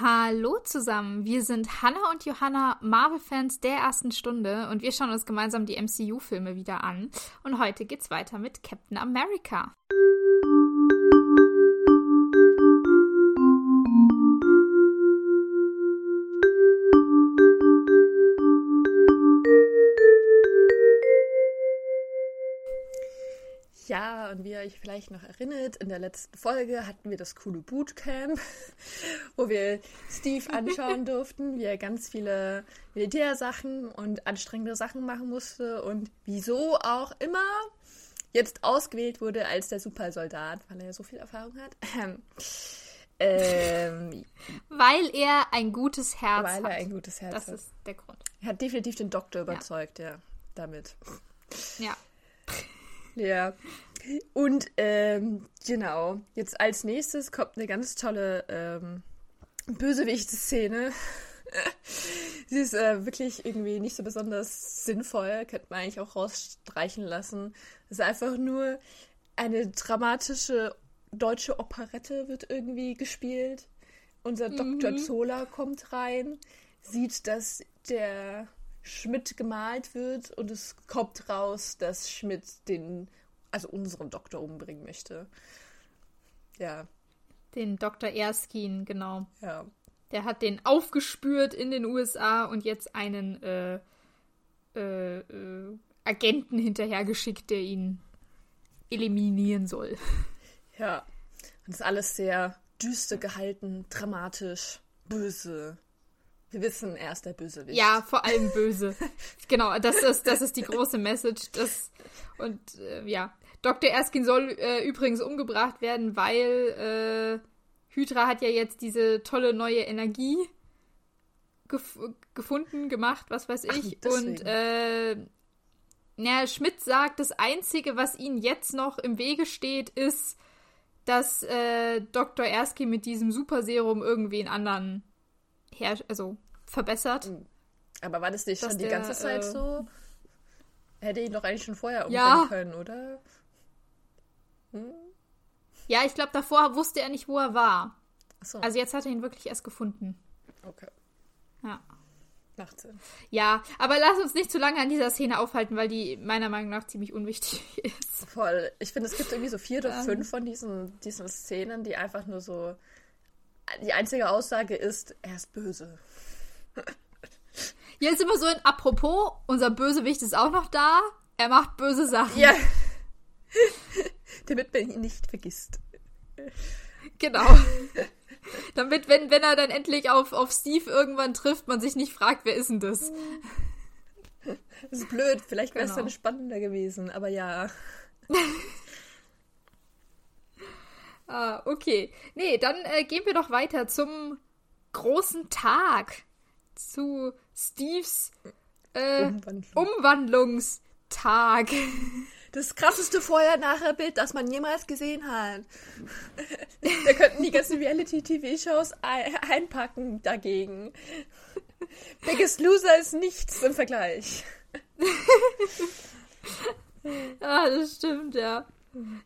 Hallo zusammen, wir sind Hannah und Johanna, Marvel-Fans der ersten Stunde und wir schauen uns gemeinsam die MCU-Filme wieder an. Und heute geht's weiter mit Captain America. Und wie ihr euch vielleicht noch erinnert, in der letzten Folge hatten wir das coole Bootcamp, wo wir Steve anschauen durften, wie er ganz viele Militärsachen und anstrengende Sachen machen musste und wieso auch immer jetzt ausgewählt wurde als der Supersoldat, weil er ja so viel Erfahrung hat. Ähm, weil er ein gutes Herz weil hat. Weil er ein gutes Herz das hat. Das ist der Grund. Er hat definitiv den Doktor überzeugt, ja, ja damit. Ja. Ja. Und ähm, genau, jetzt als nächstes kommt eine ganz tolle ähm, Bösewicht-Szene. Sie ist äh, wirklich irgendwie nicht so besonders sinnvoll, könnte man eigentlich auch rausstreichen lassen. Es ist einfach nur eine dramatische deutsche Operette wird irgendwie gespielt. Unser mhm. Dr. Zola kommt rein, sieht, dass der Schmidt gemalt wird und es kommt raus, dass Schmidt den, also unseren Doktor umbringen möchte. Ja. Den Dr. Erskine, genau. Ja. Der hat den aufgespürt in den USA und jetzt einen äh, äh, äh, Agenten hinterhergeschickt, der ihn eliminieren soll. Ja. Und ist alles sehr düster gehalten, dramatisch, böse. Wir wissen, er ist der Bösewicht. Ja, vor allem böse. genau, das ist, das ist die große Message. Das, und äh, ja, Dr. Erskine soll äh, übrigens umgebracht werden, weil äh, Hydra hat ja jetzt diese tolle neue Energie gef gefunden, gemacht, was weiß ich. Ach, und äh, ja, Schmidt sagt, das Einzige, was ihnen jetzt noch im Wege steht, ist, dass äh, Dr. Erskine mit diesem Superserum irgendwie einen anderen her also verbessert. Aber war das nicht schon die der, ganze Zeit äh, so? Hätte ihn doch eigentlich schon vorher umbringen ja. können, oder? Hm? Ja, ich glaube, davor wusste er nicht, wo er war. So. Also jetzt hat er ihn wirklich erst gefunden. Okay. Ja. Macht Sinn. Ja, aber lass uns nicht zu lange an dieser Szene aufhalten, weil die meiner Meinung nach ziemlich unwichtig ist. Voll. Ich finde, es gibt irgendwie so vier oder fünf von diesen, diesen Szenen, die einfach nur so. Die einzige Aussage ist, er ist böse. Jetzt immer so in Apropos, unser Bösewicht ist auch noch da. Er macht böse Sachen. Ja. Damit man ihn nicht vergisst. Genau. Damit, wenn, wenn er dann endlich auf, auf Steve irgendwann trifft, man sich nicht fragt, wer ist denn das? Das ist blöd, vielleicht wäre es genau. dann spannender gewesen, aber ja. ah, okay. Nee, dann äh, gehen wir doch weiter zum großen Tag. Zu Steves äh, Umwandlung. Umwandlungstag. Das krasseste Vorher-Nachher-Bild, das man jemals gesehen hat. Wir könnten die ganzen Reality-TV-Shows einpacken dagegen. Biggest Loser ist nichts im Vergleich. ah, das stimmt, ja.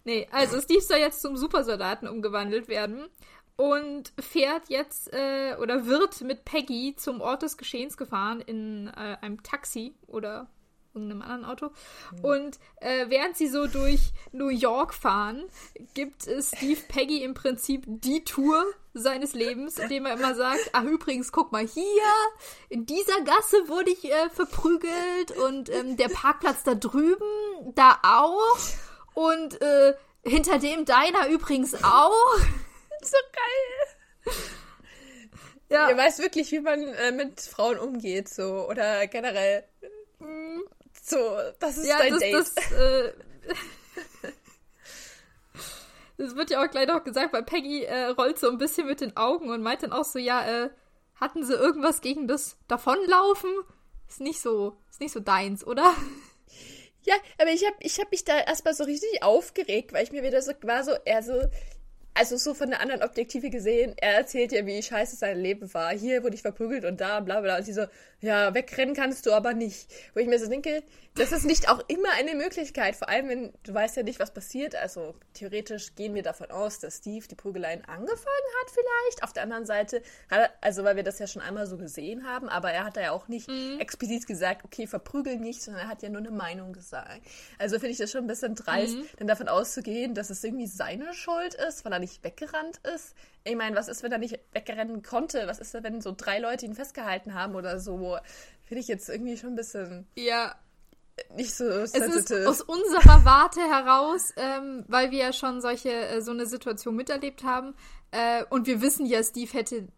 Nee, also Steve soll jetzt zum Supersoldaten umgewandelt werden und fährt jetzt äh, oder wird mit Peggy zum Ort des Geschehens gefahren in äh, einem Taxi oder irgendeinem anderen Auto. Mhm. Und äh, während sie so durch New York fahren, gibt Steve Peggy im Prinzip die Tour seines Lebens, indem er immer sagt, ach übrigens, guck mal hier, in dieser Gasse wurde ich äh, verprügelt und ähm, der Parkplatz da drüben, da auch und äh, hinter dem deiner übrigens auch. so geil. Ja. Ihr weiß wirklich, wie man äh, mit Frauen umgeht, so oder generell. Mm. So, das ist ja, dein das, Date. Das, äh, das wird ja auch gleich noch gesagt, weil Peggy äh, rollt so ein bisschen mit den Augen und meint dann auch so, ja, äh, hatten sie irgendwas gegen das Davonlaufen? Ist nicht so, ist nicht so deins, oder? Ja, aber ich habe ich hab mich da erstmal so richtig aufgeregt, weil ich mir wieder so war so, er so, also so von der anderen Objektive gesehen, er erzählt ja, wie scheiße sein Leben war. Hier wurde ich verprügelt und da, bla bla. Und sie so, ja, wegrennen kannst du aber nicht. Wo ich mir so denke, das ist nicht auch immer eine Möglichkeit. Vor allem, wenn du weißt ja nicht, was passiert. Also theoretisch gehen wir davon aus, dass Steve die Prügeleien angefangen hat vielleicht. Auf der anderen Seite, also weil wir das ja schon einmal so gesehen haben, aber er hat da ja auch nicht mhm. explizit gesagt, okay, verprügel nicht, sondern er hat ja nur eine Meinung gesagt. Also finde ich das schon ein bisschen dreist, mhm. denn davon auszugehen, dass es irgendwie seine Schuld ist, weil er nicht weggerannt ist. Ich meine, was ist, wenn er nicht wegrennen konnte? Was ist, wenn so drei Leute ihn festgehalten haben oder so? Finde ich jetzt irgendwie schon ein bisschen. Ja, nicht so sensitive. Es ist aus unserer Warte heraus, ähm, weil wir ja schon solche äh, so eine Situation miterlebt haben äh, und wir wissen ja, Steve hätte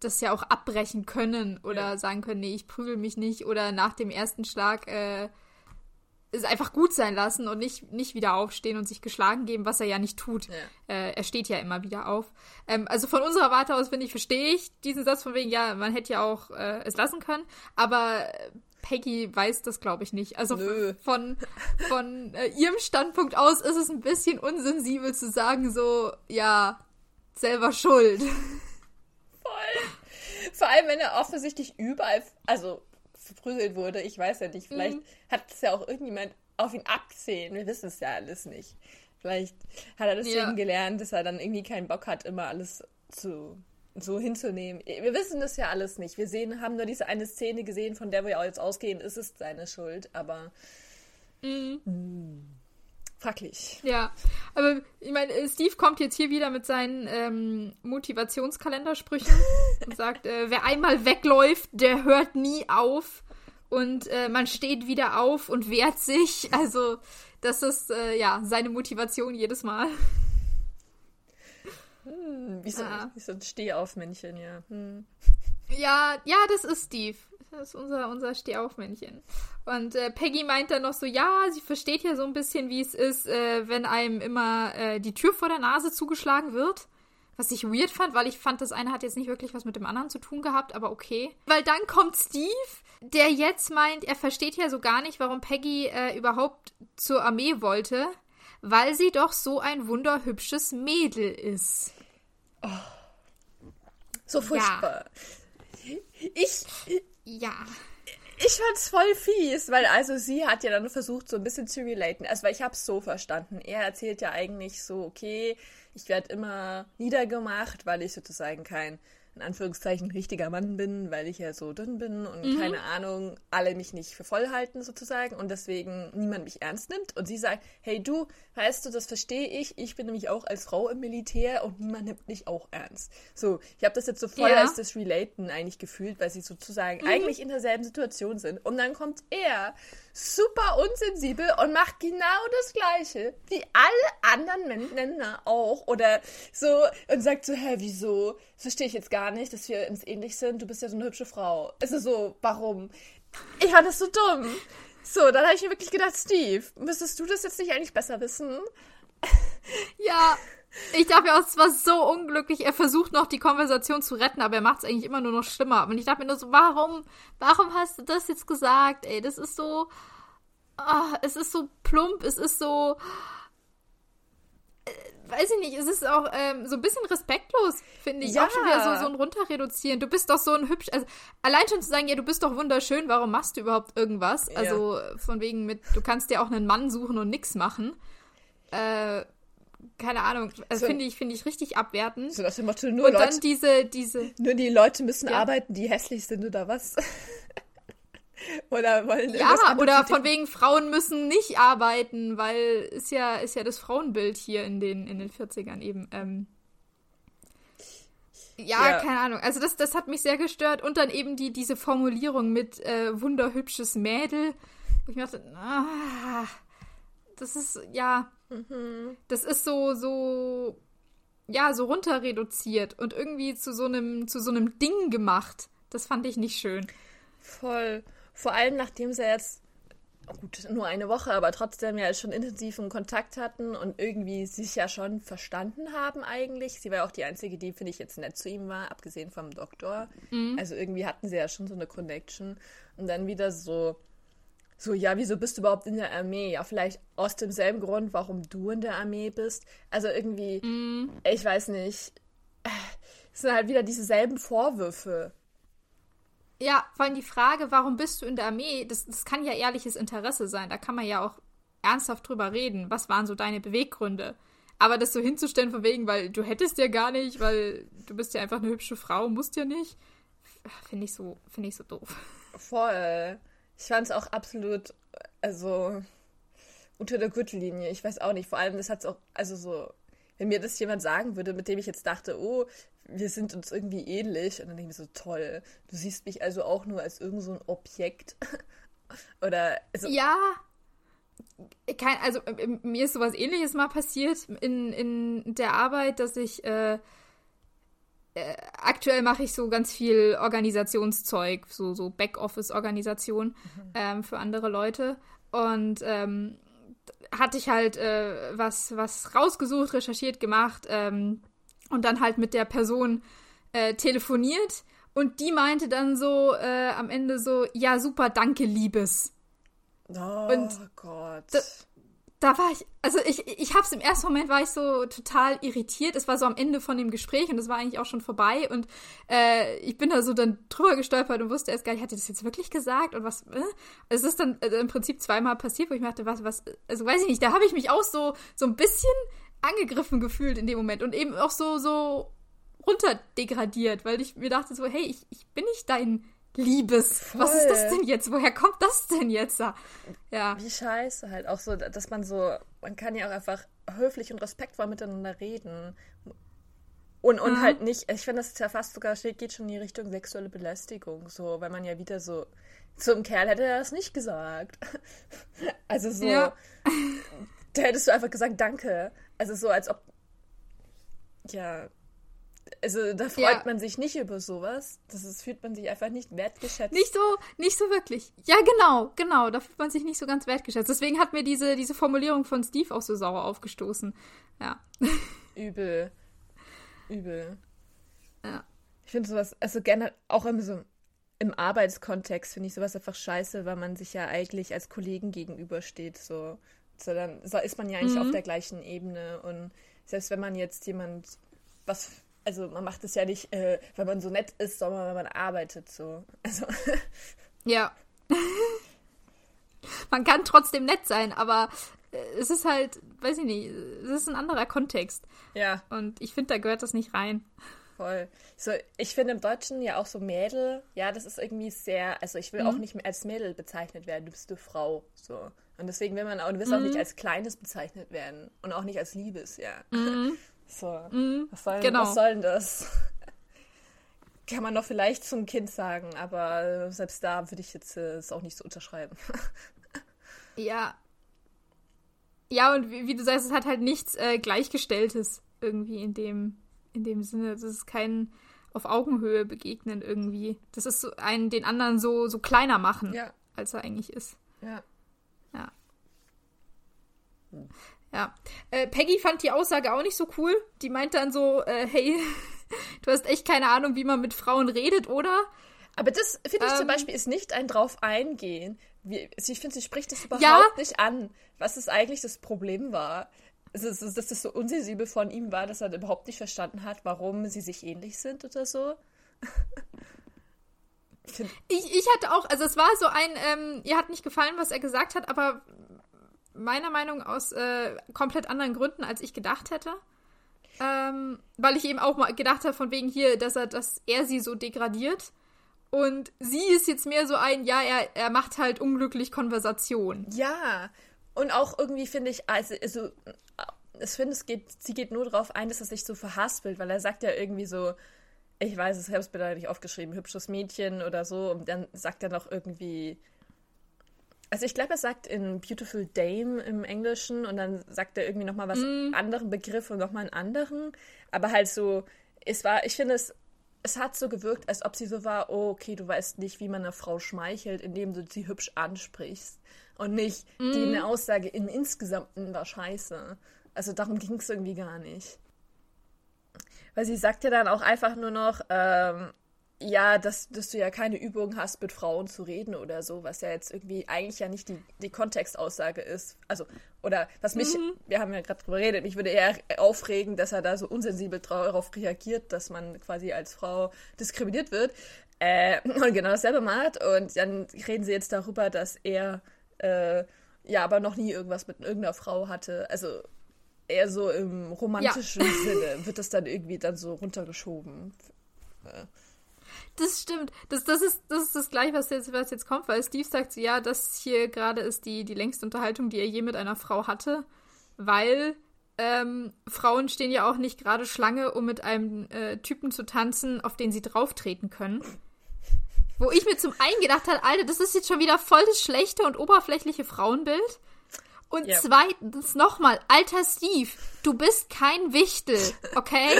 das ja auch abbrechen können oder ja. sagen können, nee, ich prügel mich nicht oder nach dem ersten Schlag äh, es einfach gut sein lassen und nicht, nicht wieder aufstehen und sich geschlagen geben, was er ja nicht tut. Ja. Äh, er steht ja immer wieder auf. Ähm, also von unserer Warte aus, finde ich, verstehe ich diesen Satz von wegen, ja, man hätte ja auch äh, es lassen können, aber Peggy weiß das, glaube ich, nicht. Also Nö. von, von äh, ihrem Standpunkt aus ist es ein bisschen unsensibel zu sagen, so, ja, selber schuld. Voll. Vor allem, wenn er offensichtlich überall, also verprügelt wurde. Ich weiß ja nicht. Vielleicht mhm. hat es ja auch irgendjemand auf ihn abgesehen. Wir wissen es ja alles nicht. Vielleicht hat er deswegen ja. gelernt, dass er dann irgendwie keinen Bock hat, immer alles zu so hinzunehmen. Wir wissen das ja alles nicht. Wir sehen, haben nur diese eine Szene gesehen, von der wir auch jetzt ausgehen, ist es seine Schuld, aber mhm. mh, hm, fraglich. Ja, aber ich meine, Steve kommt jetzt hier wieder mit seinen ähm, Motivationskalendersprüchen und sagt, äh, wer einmal wegläuft, der hört nie auf und äh, man steht wieder auf und wehrt sich. Also das ist äh, ja seine Motivation jedes Mal. Hm, wie, so, ah. so ein Stehaufmännchen, ja. Hm. Ja, ja, das ist Steve. Das ist unser, unser Stehaufmännchen. Und äh, Peggy meint dann noch so, ja, sie versteht ja so ein bisschen, wie es ist, äh, wenn einem immer äh, die Tür vor der Nase zugeschlagen wird. Was ich weird fand, weil ich fand, das eine hat jetzt nicht wirklich was mit dem anderen zu tun gehabt, aber okay. Weil dann kommt Steve, der jetzt meint, er versteht ja so gar nicht, warum Peggy äh, überhaupt zur Armee wollte, weil sie doch so ein wunderhübsches Mädel ist. Oh. So furchtbar. Ja. Ich. Ja. Ich fand's voll fies, weil also sie hat ja dann versucht, so ein bisschen zu relaten. Also, weil ich hab's so verstanden. Er erzählt ja eigentlich so, okay, ich werde immer niedergemacht, weil ich sozusagen kein in Anführungszeichen richtiger Mann bin, weil ich ja so dünn bin und mhm. keine Ahnung, alle mich nicht für voll halten sozusagen und deswegen niemand mich ernst nimmt. Und sie sagt, hey du, weißt du, das verstehe ich, ich bin nämlich auch als Frau im Militär und niemand nimmt mich auch ernst. So, ich habe das jetzt so voll ja. als das Relaten eigentlich gefühlt, weil sie sozusagen mhm. eigentlich in derselben Situation sind. Und dann kommt er super unsensibel und macht genau das Gleiche wie alle anderen Männer auch. Oder so und sagt so, hä, wieso? Das verstehe ich jetzt gar nicht, dass wir uns ähnlich sind. Du bist ja so eine hübsche Frau. Es ist so, warum? Ich fand das so dumm. So, dann habe ich mir wirklich gedacht, Steve, müsstest du das jetzt nicht eigentlich besser wissen? Ja, ich dachte mir auch, es war so unglücklich. Er versucht noch die Konversation zu retten, aber er macht es eigentlich immer nur noch schlimmer. Und ich dachte mir nur so, warum, warum hast du das jetzt gesagt? Ey, das ist so, oh, es ist so plump, es ist so, weiß ich nicht, es ist auch ähm, so ein bisschen respektlos, finde ich. Ja. Auch schon wieder so, so ein runterreduzieren. Du bist doch so ein hübsch, also allein schon zu sagen, ja, du bist doch wunderschön, warum machst du überhaupt irgendwas? Ja. Also von wegen mit, du kannst dir auch einen Mann suchen und nix machen. Äh, keine Ahnung, also so, finde ich, finde ich richtig abwertend. So, dass Motto, nur und Leute, dann diese, diese. Nur die Leute müssen ja. arbeiten, die hässlich sind oder was? oder wollen Ja, oder von wegen Frauen müssen nicht arbeiten, weil ist ja, ist ja das Frauenbild hier in den, in den 40ern eben. Ähm, ja, ja, keine Ahnung. Also das, das hat mich sehr gestört. Und dann eben die, diese Formulierung mit äh, wunderhübsches Mädel. Wo ich mir dachte, ah, das ist, ja, mhm. das ist so, so, ja, so runter reduziert und irgendwie zu so einem, zu so einem Ding gemacht. Das fand ich nicht schön. Voll. Vor allem, nachdem sie jetzt, gut, nur eine Woche, aber trotzdem ja schon intensiven Kontakt hatten und irgendwie sich ja schon verstanden haben eigentlich. Sie war ja auch die Einzige, die, finde ich, jetzt nett zu ihm war, abgesehen vom Doktor. Mhm. Also irgendwie hatten sie ja schon so eine Connection. Und dann wieder so so, ja, wieso bist du überhaupt in der Armee? Ja, vielleicht aus demselben Grund, warum du in der Armee bist. Also irgendwie, mm. ich weiß nicht, es sind halt wieder dieselben Vorwürfe. Ja, vor allem die Frage, warum bist du in der Armee, das, das kann ja ehrliches Interesse sein. Da kann man ja auch ernsthaft drüber reden. Was waren so deine Beweggründe? Aber das so hinzustellen von wegen, weil du hättest ja gar nicht, weil du bist ja einfach eine hübsche Frau, musst ja nicht, finde ich so, finde ich so doof. Voll. Ich fand es auch absolut, also unter der Gürtellinie. Ich weiß auch nicht. Vor allem, das hat es auch, also so, wenn mir das jemand sagen würde, mit dem ich jetzt dachte, oh, wir sind uns irgendwie ähnlich. Und dann denke ich mir so, toll, du siehst mich also auch nur als irgend so ein Objekt. Oder. Also, ja. Kein, also mir ist sowas ähnliches mal passiert in, in der Arbeit, dass ich äh, äh, aktuell mache ich so ganz viel Organisationszeug, so, so Backoffice-Organisation mhm. ähm, für andere Leute. Und ähm, hatte ich halt äh, was, was rausgesucht, recherchiert, gemacht und dann halt mit der Person äh, telefoniert. Und die meinte dann so äh, am Ende so, ja, super, danke, Liebes. Oh und Gott da war ich, also ich, ich hab's im ersten Moment war ich so total irritiert. Es war so am Ende von dem Gespräch und es war eigentlich auch schon vorbei und äh, ich bin da so dann drüber gestolpert und wusste erst gar nicht, hat er das jetzt wirklich gesagt und was, äh? Es ist dann äh, im Prinzip zweimal passiert, wo ich mir dachte, was, was, also weiß ich nicht, da habe ich mich auch so, so ein bisschen angegriffen gefühlt in dem Moment und eben auch so, so runterdegradiert, weil ich mir dachte so, hey, ich, ich bin nicht dein Liebes. Voll. Was ist das denn jetzt? Woher kommt das denn jetzt? Ja. Wie scheiße halt. Auch so, dass man so, man kann ja auch einfach höflich und respektvoll miteinander reden. Und, und mhm. halt nicht, ich finde, das ist ja fast sogar, geht schon in die Richtung sexuelle Belästigung, so, weil man ja wieder so, zum Kerl hätte er das nicht gesagt. Also so, ja. da hättest du einfach gesagt, danke. Also so, als ob, ja, also da freut ja. man sich nicht über sowas. Das ist, fühlt man sich einfach nicht wertgeschätzt. Nicht so, nicht so wirklich. Ja, genau, genau. Da fühlt man sich nicht so ganz wertgeschätzt. Deswegen hat mir diese, diese Formulierung von Steve auch so sauer aufgestoßen. Ja. Übel. Übel. Ja. Ich finde sowas, also gerne auch im, so, im Arbeitskontext finde ich sowas einfach scheiße, weil man sich ja eigentlich als Kollegen gegenübersteht. So. So dann ist man ja eigentlich mhm. auf der gleichen Ebene. Und selbst wenn man jetzt jemand was also man macht es ja nicht, äh, weil man so nett ist, sondern wenn man arbeitet so. Also. Ja. man kann trotzdem nett sein, aber äh, es ist halt, weiß ich nicht, es ist ein anderer Kontext. Ja. Und ich finde, da gehört das nicht rein. Voll. So, ich finde im Deutschen ja auch so Mädel, ja, das ist irgendwie sehr, also ich will mhm. auch nicht mehr als Mädel bezeichnet werden, du bist eine Frau, so. Und deswegen will man auch, du willst mhm. auch nicht als Kleines bezeichnet werden und auch nicht als Liebes, ja. Mhm. So, mm, was, soll, genau. was soll denn das? Kann man doch vielleicht zum Kind sagen, aber selbst da würde ich jetzt äh, es auch nicht so unterschreiben. ja. Ja, und wie, wie, du sagst, es hat halt nichts äh, Gleichgestelltes irgendwie in dem, in dem Sinne. Das ist kein auf Augenhöhe begegnen irgendwie. Das ist so einen den anderen so, so kleiner machen, ja. als er eigentlich ist. Ja. Ja. Äh, Peggy fand die Aussage auch nicht so cool. Die meint dann so, äh, hey, du hast echt keine Ahnung, wie man mit Frauen redet, oder? Aber das finde ich ähm, zum Beispiel ist nicht ein drauf eingehen. Wie, ich finde, sie spricht das überhaupt ja? nicht an, was es eigentlich das Problem war. Also, dass das so unsensibel von ihm war, dass er überhaupt nicht verstanden hat, warum sie sich ähnlich sind oder so. ich, ich hatte auch, also es war so ein, ähm, ihr hat nicht gefallen, was er gesagt hat, aber meiner Meinung aus äh, komplett anderen Gründen, als ich gedacht hätte. Ähm, weil ich eben auch mal gedacht habe, von wegen hier, dass er, dass er sie so degradiert. Und sie ist jetzt mehr so ein, ja, er, er macht halt unglücklich Konversation. Ja. Und auch irgendwie finde ich, also, also ich finde, es geht, sie geht nur darauf ein, dass er sich so verhaspelt, weil er sagt ja irgendwie so, ich weiß es, ich habe es nicht aufgeschrieben, hübsches Mädchen oder so, und dann sagt er noch irgendwie, also ich glaube, er sagt in Beautiful Dame im Englischen und dann sagt er irgendwie nochmal was mm. anderen Begriff und nochmal einen anderen. Aber halt so, es war, ich finde es, es hat so gewirkt, als ob sie so war, oh, okay, du weißt nicht, wie man einer Frau schmeichelt, indem du sie hübsch ansprichst. Und nicht, mm. die eine Aussage im Insgesamten war scheiße. Also darum ging es irgendwie gar nicht. Weil sie sagt ja dann auch einfach nur noch, ähm, ja, dass, dass du ja keine Übung hast, mit Frauen zu reden oder so, was ja jetzt irgendwie eigentlich ja nicht die, die Kontextaussage ist. Also, oder was mich, mhm. wir haben ja gerade drüber geredet, mich würde eher aufregen, dass er da so unsensibel darauf reagiert, dass man quasi als Frau diskriminiert wird. Äh, und genau dasselbe macht. Und dann reden sie jetzt darüber, dass er äh, ja aber noch nie irgendwas mit irgendeiner Frau hatte. Also eher so im romantischen ja. Sinne wird das dann irgendwie dann so runtergeschoben. Äh. Das stimmt. Das, das, ist, das ist das Gleiche, was jetzt, was jetzt kommt, weil Steve sagt, ja, das hier gerade ist die, die längste Unterhaltung, die er je mit einer Frau hatte, weil ähm, Frauen stehen ja auch nicht gerade Schlange, um mit einem äh, Typen zu tanzen, auf den sie drauftreten können. Wo ich mir zum einen gedacht habe, Alter, das ist jetzt schon wieder voll das schlechte und oberflächliche Frauenbild. Und yep. zweitens nochmal, alter Steve, du bist kein Wichtel, okay?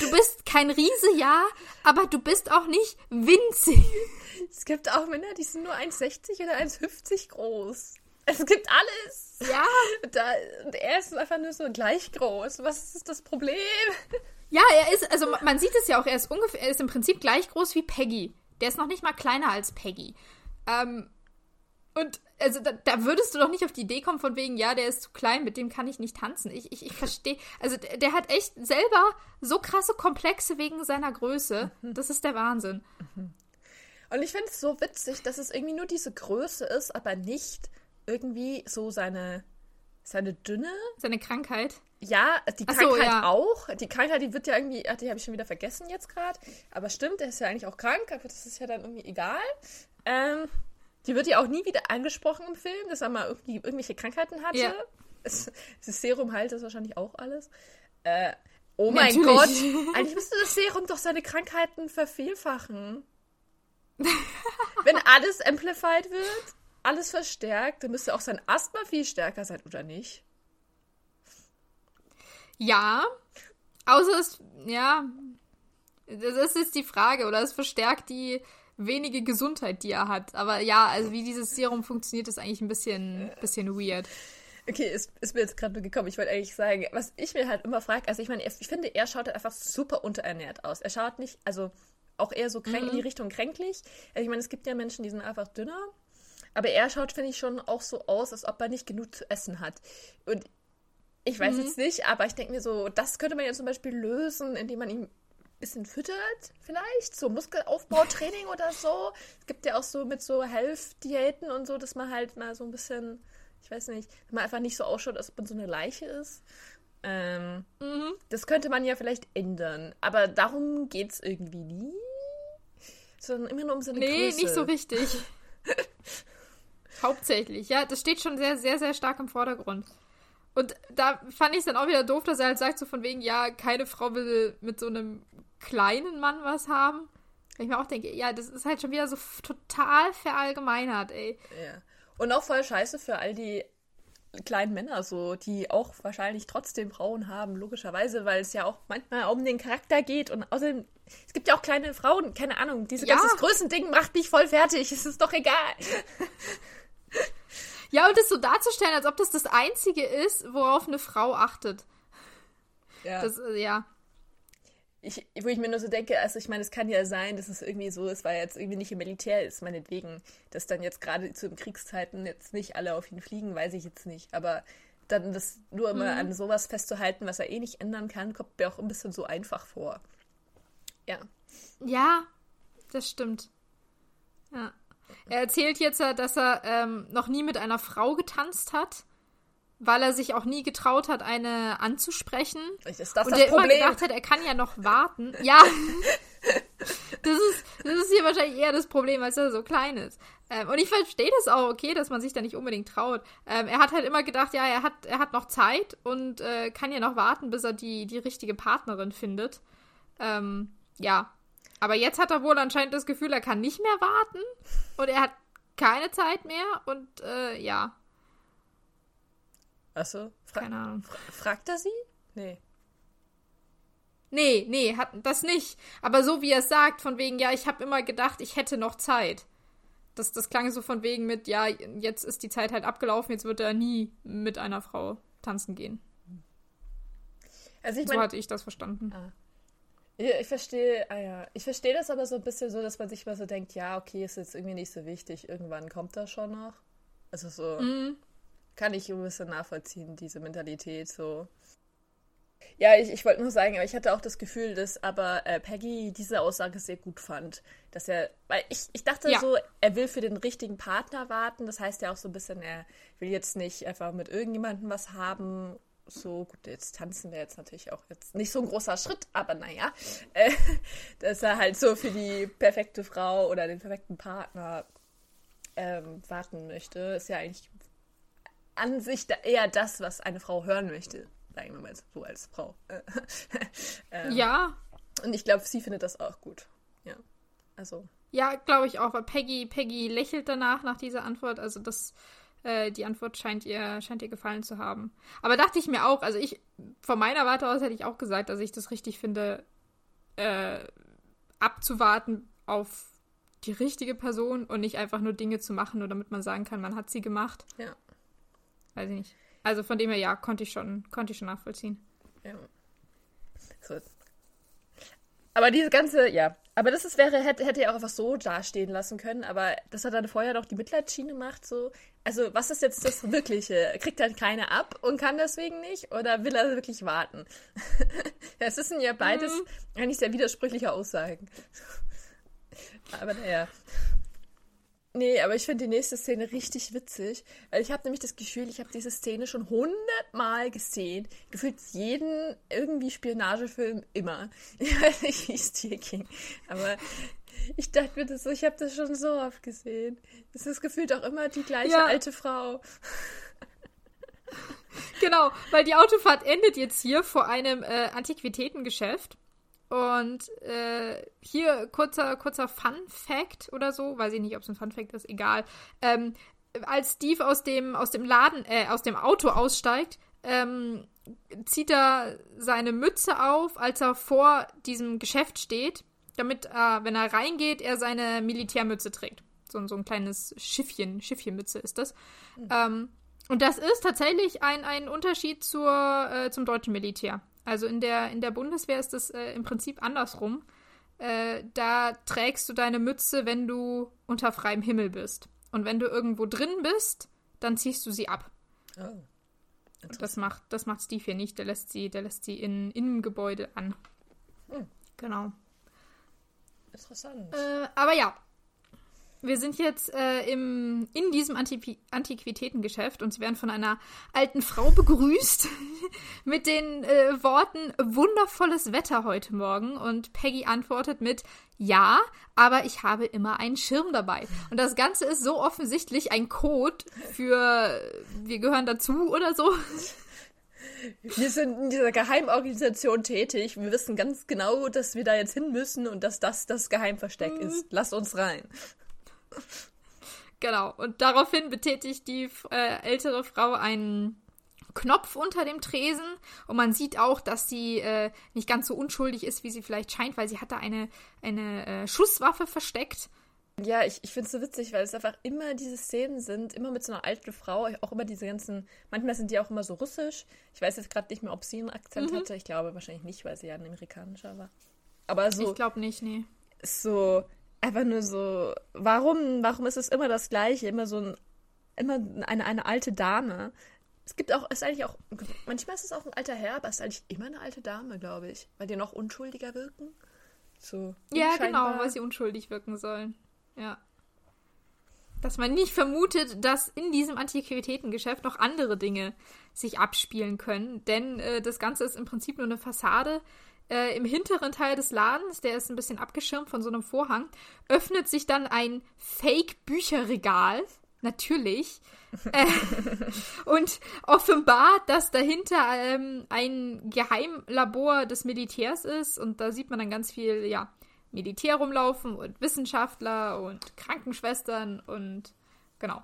Du bist kein Riese, ja, aber du bist auch nicht winzig. Es gibt auch Männer, die sind nur 1,60 oder 1,50 groß. Es gibt alles. Ja. Da, und er ist einfach nur so gleich groß. Was ist das Problem? Ja, er ist, also man sieht es ja auch, er ist ungefähr, er ist im Prinzip gleich groß wie Peggy. Der ist noch nicht mal kleiner als Peggy. Ähm, und also da, da, würdest du doch nicht auf die Idee kommen von wegen, ja, der ist zu klein, mit dem kann ich nicht tanzen. Ich, ich, ich verstehe, also der, der, hat echt selber so krasse Komplexe wegen seiner Größe. Mhm. Das ist der Wahnsinn. Mhm. Und ich finde es so witzig, dass es irgendwie nur diese Größe ist, aber nicht irgendwie so seine, seine Dünne. Seine Krankheit. Ja, die Krankheit so, ja. auch. Die Krankheit, die wird ja irgendwie, ach, die habe ich schon wieder vergessen jetzt gerade. Aber stimmt, der ist ja eigentlich auch krank, aber das ist ja dann irgendwie egal. Ähm, die wird ja auch nie wieder angesprochen im Film, dass er mal irgendwie irgendwelche Krankheiten hatte. Ja. Das, Serum heilt das wahrscheinlich auch alles. Äh, oh mein Natürlich. Gott, eigentlich müsste das Serum doch seine Krankheiten vervielfachen. Wenn alles amplified wird, alles verstärkt, dann müsste auch sein Asthma viel stärker sein, oder nicht? Ja. Außer es, ja. Das ist die Frage, oder es verstärkt die wenige Gesundheit, die er hat. Aber ja, also wie dieses Serum funktioniert, ist eigentlich ein bisschen, bisschen weird. Okay, ist, ist mir jetzt gerade nur gekommen. Ich wollte eigentlich sagen, was ich mir halt immer frage, also ich meine, ich finde, er schaut halt einfach super unterernährt aus. Er schaut nicht, also auch eher so kränk, mhm. in die Richtung kränklich. Also ich meine, es gibt ja Menschen, die sind einfach dünner. Aber er schaut, finde ich, schon auch so aus, als ob er nicht genug zu essen hat. Und ich weiß mhm. jetzt nicht, aber ich denke mir so, das könnte man ja zum Beispiel lösen, indem man ihm bisschen füttert, vielleicht, so Muskelaufbautraining oder so. Es gibt ja auch so mit so Health-Diäten und so, dass man halt mal so ein bisschen, ich weiß nicht, man einfach nicht so ausschaut, als ob man so eine Leiche ist. Ähm, mhm. Das könnte man ja vielleicht ändern. Aber darum geht es irgendwie nie. Sondern immer nur um seine nee, Größe. Nee, nicht so richtig. Hauptsächlich, ja, das steht schon sehr, sehr, sehr stark im Vordergrund. Und da fand ich es dann auch wieder doof, dass er halt sagt, so von wegen, ja, keine Frau will mit so einem kleinen Mann was haben. Ich mir auch denke, ja, das ist halt schon wieder so total verallgemeinert, ey. Ja. Und auch voll scheiße für all die kleinen Männer so, die auch wahrscheinlich trotzdem Frauen haben, logischerweise, weil es ja auch manchmal um den Charakter geht und außerdem, es gibt ja auch kleine Frauen, keine Ahnung, dieses ja. ganze Größending macht mich voll fertig, es ist doch egal. Ja, und das so darzustellen, als ob das das Einzige ist, worauf eine Frau achtet. Ja. Das, äh, ja ich, wo ich mir nur so denke, also ich meine, es kann ja sein, dass es irgendwie so ist, weil er jetzt irgendwie nicht im Militär ist, meinetwegen, dass dann jetzt gerade zu Kriegszeiten jetzt nicht alle auf ihn fliegen, weiß ich jetzt nicht. Aber dann das nur immer mhm. an sowas festzuhalten, was er eh nicht ändern kann, kommt mir auch ein bisschen so einfach vor. Ja. Ja, das stimmt. Ja. Er erzählt jetzt, dass er ähm, noch nie mit einer Frau getanzt hat weil er sich auch nie getraut hat, eine anzusprechen. Ist das und das der Problem? immer gedacht hat, er kann ja noch warten. Ja. das ist, das ist hier wahrscheinlich eher das Problem, als er so klein ist. Ähm, und ich verstehe das auch, okay, dass man sich da nicht unbedingt traut. Ähm, er hat halt immer gedacht, ja, er hat, er hat noch Zeit und äh, kann ja noch warten, bis er die, die richtige Partnerin findet. Ähm, ja. Aber jetzt hat er wohl anscheinend das Gefühl, er kann nicht mehr warten und er hat keine Zeit mehr und äh, ja. Achso. Fra Keine Ahnung. Fra fragt er sie? Nee. Nee, nee, hat das nicht. Aber so wie er es sagt, von wegen, ja, ich habe immer gedacht, ich hätte noch Zeit. Das, das klang so von wegen mit, ja, jetzt ist die Zeit halt abgelaufen, jetzt wird er nie mit einer Frau tanzen gehen. Also ich so mein, hatte ich das verstanden. Ah. Ja, ich verstehe, ah ja, ich verstehe das aber so ein bisschen so, dass man sich mal so denkt, ja, okay, ist jetzt irgendwie nicht so wichtig, irgendwann kommt das schon noch. Also so Mhm. Kann ich ein bisschen nachvollziehen, diese Mentalität so. Ja, ich, ich wollte nur sagen, aber ich hatte auch das Gefühl, dass aber äh, Peggy diese Aussage sehr gut fand. Dass er, weil ich, ich dachte Ja. so, er will für den richtigen Partner warten. Das heißt ja auch so ein bisschen, er will jetzt nicht einfach mit irgendjemandem was haben. So, gut, jetzt tanzen wir jetzt natürlich auch jetzt nicht so ein großer Schritt, aber naja, äh, dass er halt so für die perfekte Frau oder den perfekten Partner ähm, warten möchte, ist ja eigentlich an sich da eher das, was eine Frau hören möchte. Sagen wir mal so als Frau. ähm, Ja, Und ich glaube, sie findet das auch gut. Ja. Also, ja, glaube ich auch, weil Peggy, Peggy lächelt danach nach dieser Antwort. Also das, äh, die Antwort scheint ihr, scheint ihr gefallen zu haben. Aber dachte ich mir auch, also ich, von meiner Warte aus hätte ich auch gesagt, dass ich das richtig finde, äh, abzuwarten auf die richtige Person und nicht einfach nur Dinge zu machen, nur damit man sagen kann, man hat sie gemacht. ja. Weiß ich nicht. Also von dem her, ja, konnte ich schon, konnte ich schon nachvollziehen. ja. So. Aber diese ganze, ja. Aber das ist, wäre, hätte, hätte er auch einfach so dastehen lassen können. Aber das hat dann vorher doch die Mitleidsschiene gemacht. So. Also, was ist jetzt das Wirkliche? Kriegt er keine ab und kann deswegen nicht? Oder will er wirklich warten? ja, es sind ja beides eigentlich sehr widersprüchliche Aussagen. Aber naja. Nee, aber ich finde die nächste Szene richtig witzig, weil ich habe nämlich das Gefühl, ich habe diese Szene schon hundertmal gesehen. Gefühlt jeden irgendwie Spionagefilm immer. Ich weiß nicht, wie es dir ging. Aber ich dachte mir das so, ich habe das schon so oft gesehen. Es ist gefühlt auch immer die gleiche Ja. alte Frau. Genau, weil die Autofahrt endet jetzt hier vor einem äh, Antiquitätengeschäft. Und äh, hier kurzer, kurzer Fun-Fact oder so, weiß ich nicht, ob es ein Fun-Fact ist, egal. Ähm, als Steve aus dem, aus dem Laden, äh, aus dem Auto aussteigt, ähm, zieht er seine Mütze auf, als er vor diesem Geschäft steht, damit, äh, wenn er reingeht, er seine Militärmütze trägt. So, so ein kleines Schiffchen, Schiffchenmütze ist das. Ähm, und das ist tatsächlich ein, ein Unterschied zur, äh, zum deutschen Militär. Also in der, in der Bundeswehr ist es äh, im Prinzip andersrum. Äh, da trägst du deine Mütze, wenn du unter freiem Himmel bist. Und wenn du irgendwo drin bist, dann ziehst du sie ab. Oh. Das macht, das macht Steve hier nicht. Der lässt sie, der lässt sie in, einem Gebäude an. Hm. Genau. Interessant. Äh, aber ja, wir sind jetzt äh, im, in diesem Antiqui Antiquitätengeschäft und sie werden von einer alten Frau begrüßt mit den äh, Worten wundervolles Wetter heute Morgen und Peggy antwortet mit ja, aber ich habe immer einen Schirm dabei. Und das Ganze ist so offensichtlich ein Code für wir gehören dazu oder so. Wir sind in dieser Geheimorganisation tätig. Wir wissen ganz genau, dass wir da jetzt hin müssen und dass das das Geheimversteck ist. Lass uns rein. Genau. Und daraufhin betätigt die äh, ältere Frau einen Knopf unter dem Tresen und man sieht auch, dass sie äh, nicht ganz so unschuldig ist, wie sie vielleicht scheint, weil sie hat da eine, eine äh, Schusswaffe versteckt. Ja, ich, ich finde es so witzig, weil es einfach immer diese Szenen sind, immer mit so einer alten Frau, auch immer diese ganzen, manchmal sind die auch immer so russisch. Ich weiß jetzt gerade nicht mehr, ob sie einen Akzent hatte. Ich glaube wahrscheinlich nicht, weil sie ja ein amerikanischer war. Aber so, Ich glaube nicht, nee. so, einfach nur so, warum, warum ist es immer das Gleiche? Immer so ein, immer eine, eine alte Dame. Es gibt auch, ist eigentlich auch, manchmal ist es auch ein alter Herr, aber es ist eigentlich immer eine alte Dame, glaube ich, weil die noch unschuldiger wirken. So. Ja, genau, weil sie unschuldig wirken sollen. Ja. Dass man nicht vermutet, dass in diesem Antiquitätengeschäft noch andere Dinge sich abspielen können. Denn äh, das Ganze ist im Prinzip nur eine Fassade. Äh, Im hinteren Teil des Ladens, der ist ein bisschen abgeschirmt von so einem Vorhang, öffnet sich dann ein Fake-Bücherregal. Natürlich. äh, und offenbart, dass dahinter ähm, ein Geheimlabor des Militärs ist. Und da sieht man dann ganz viel, ja, Militär rumlaufen und Wissenschaftler und Krankenschwestern und genau.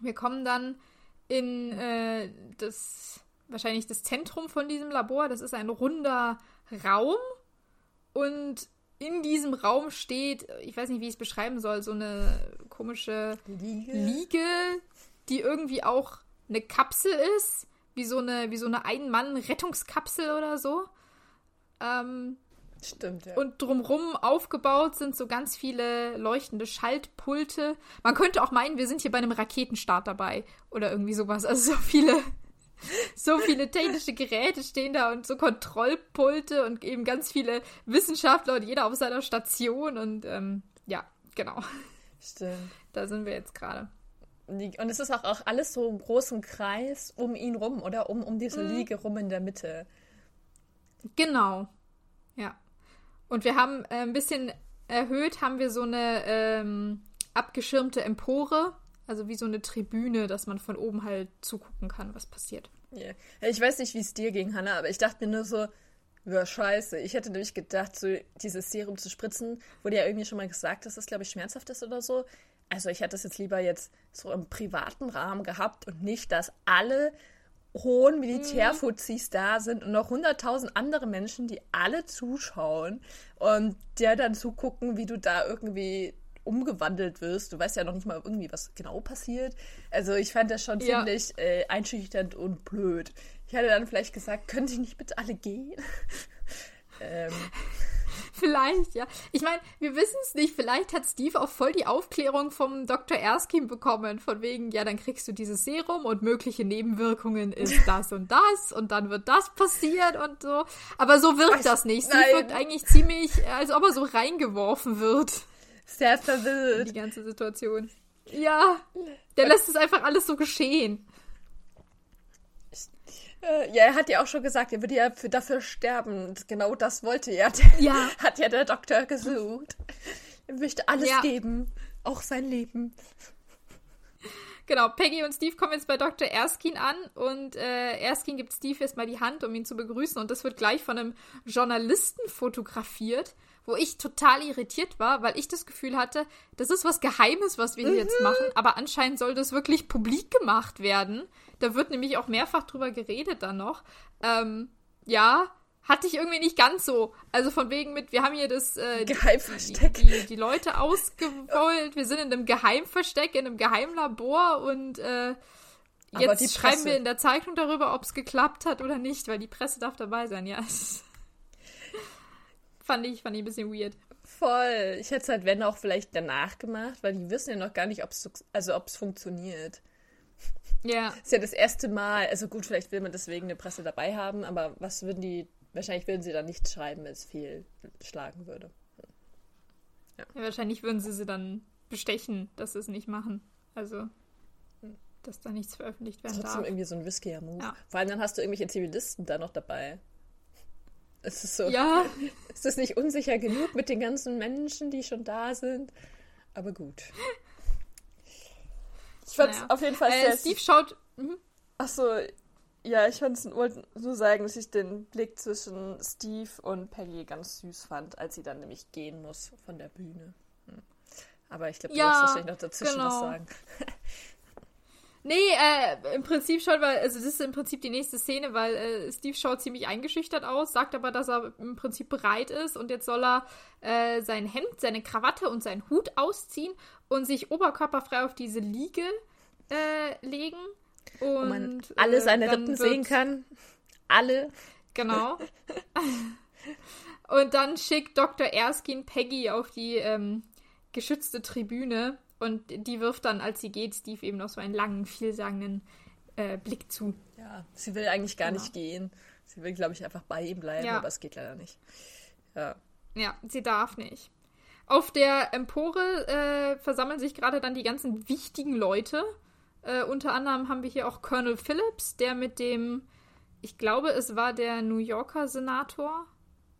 Wir kommen dann in äh, das wahrscheinlich das Zentrum von diesem Labor. Das ist ein runder Raum und in diesem Raum steht, ich weiß nicht, wie ich es beschreiben soll, so eine komische Liege. Liege, die irgendwie auch eine Kapsel ist, wie so eine, wie so eine Ein-Mann-Rettungskapsel oder so. Ähm, Stimmt, ja. Und drumrum aufgebaut sind so ganz viele leuchtende Schaltpulte. Man könnte auch meinen, wir sind hier bei einem Raketenstart dabei oder irgendwie sowas. Also so viele, so viele technische Geräte stehen da und so Kontrollpulte und eben ganz viele Wissenschaftler und jeder auf seiner Station und ähm, ja, genau. Stimmt. Da sind wir jetzt gerade. Und es ist auch, auch alles so im großen Kreis um ihn rum oder um, um diese Mhm. Liege rum in der Mitte. Genau. Ja. Und wir haben äh, ein bisschen erhöht, haben wir so eine ähm, abgeschirmte Empore, also wie so eine Tribüne, dass man von oben halt zugucken kann, was passiert. Ja. Ich weiß nicht, wie es dir ging, Hannah, aber ich dachte mir nur so, ja, scheiße. Ich hätte nämlich gedacht, so dieses Serum zu spritzen, wurde ja irgendwie schon mal gesagt, dass das, glaube ich, schmerzhaft ist oder so. Also ich hätte das jetzt lieber jetzt so im privaten Rahmen gehabt und nicht, dass alle hohen Militärfuzis da sind und noch hunderttausend andere Menschen, die alle zuschauen und dir dann zugucken, wie du da irgendwie umgewandelt wirst. Du weißt ja noch nicht mal irgendwie, was genau passiert. Also ich fand das schon Ja. ziemlich äh, einschüchternd und blöd. Ich hätte dann vielleicht gesagt, können die nicht bitte alle gehen? ähm, Vielleicht, ja. Ich meine, wir wissen es nicht. Vielleicht hat Steve auch voll die Aufklärung vom Dr. Erskine bekommen. Von wegen, ja, dann kriegst du dieses Serum und mögliche Nebenwirkungen ist das und das und dann wird das passiert und so. Aber so wirkt Was? das nicht. Steve Nein. wirkt eigentlich ziemlich, äh, als ob er so reingeworfen wird sehr in die verwirrt. ganze Situation. Ja, der lässt es einfach alles so geschehen. Äh, ja, er hat ja auch schon gesagt, er würde ja für, dafür sterben. Genau das wollte er. Ja. Hat ja der Doktor gesucht. Er möchte alles Ja. geben. Auch sein Leben. Genau, Peggy und Steve kommen jetzt bei Dr. Erskine an und äh, Erskine gibt Steve erstmal die Hand, um ihn zu begrüßen und das wird gleich von einem Journalisten fotografiert, wo ich total irritiert war, weil ich das Gefühl hatte, das ist was Geheimes, was wir hier jetzt machen, aber anscheinend soll das wirklich publik gemacht werden. Da wird nämlich auch mehrfach drüber geredet dann noch. Ähm, ja, hatte ich irgendwie nicht ganz so. Also von wegen mit, wir haben hier das äh, Geheimversteck. die, die, die Leute ausgewollt. Wir sind in einem Geheimversteck, in einem Geheimlabor und äh, jetzt schreiben wir in der Zeichnung darüber, ob es geklappt hat oder nicht, weil die Presse darf dabei sein, ja. fand ich, fand ich ein bisschen weird. Voll. Ich hätte es halt, wenn auch vielleicht danach gemacht, weil die wissen ja noch gar nicht, ob es also ob's funktioniert. Ja, Ist ja das erste Mal. Also gut, vielleicht will man deswegen eine Presse dabei haben, aber was würden die. Wahrscheinlich würden sie dann nichts schreiben, wenn es fehlschlagen würde. ja, wahrscheinlich würden sie sie dann bestechen, dass sie es nicht machen. Also, dass da nichts veröffentlicht werden Trotzdem darf. irgendwie so ein riskiger Move. Ja. Vor allem dann hast du irgendwelche Zivilisten da noch dabei. Es ist so. Ja, Ist das nicht unsicher genug mit den ganzen Menschen, die schon da sind? Aber gut. Ich fand's Naja. auf jeden Fall äh, sehr. Steve schaut. Mhm. Achso, ja, ich fand's, wollte nur sagen, dass ich den Blick zwischen Steve und Peggy ganz süß fand, als sie dann nämlich gehen muss von der Bühne. Hm. Aber ich glaube, du Ja, wolltest wahrscheinlich noch dazwischen was genau. sagen. Nee, äh, im Prinzip schaut, weil, also das ist im Prinzip die nächste Szene, weil äh, Steve schaut ziemlich eingeschüchtert aus, sagt aber, dass er im Prinzip bereit ist und jetzt soll er äh, sein Hemd, seine Krawatte und seinen Hut ausziehen und sich oberkörperfrei auf diese Liege äh, legen. Und, Wo man alle äh, seine dann Rippen sehen kann. Alle. Genau. und dann schickt Dr. Erskine Peggy auf die ähm, geschützte Tribüne und die wirft dann, als sie geht, Steve eben noch so einen langen, vielsagenden äh, Blick zu. Ja, sie will eigentlich gar Genau. nicht gehen. Sie will, glaube ich, einfach bei ihm bleiben, Ja. aber es geht leider nicht. Ja. Ja, sie darf nicht. Auf der Empore äh, versammeln sich gerade dann die ganzen wichtigen Leute. Äh, unter anderem haben wir hier auch Colonel Phillips, der mit dem, ich glaube, es war der New Yorker Senator,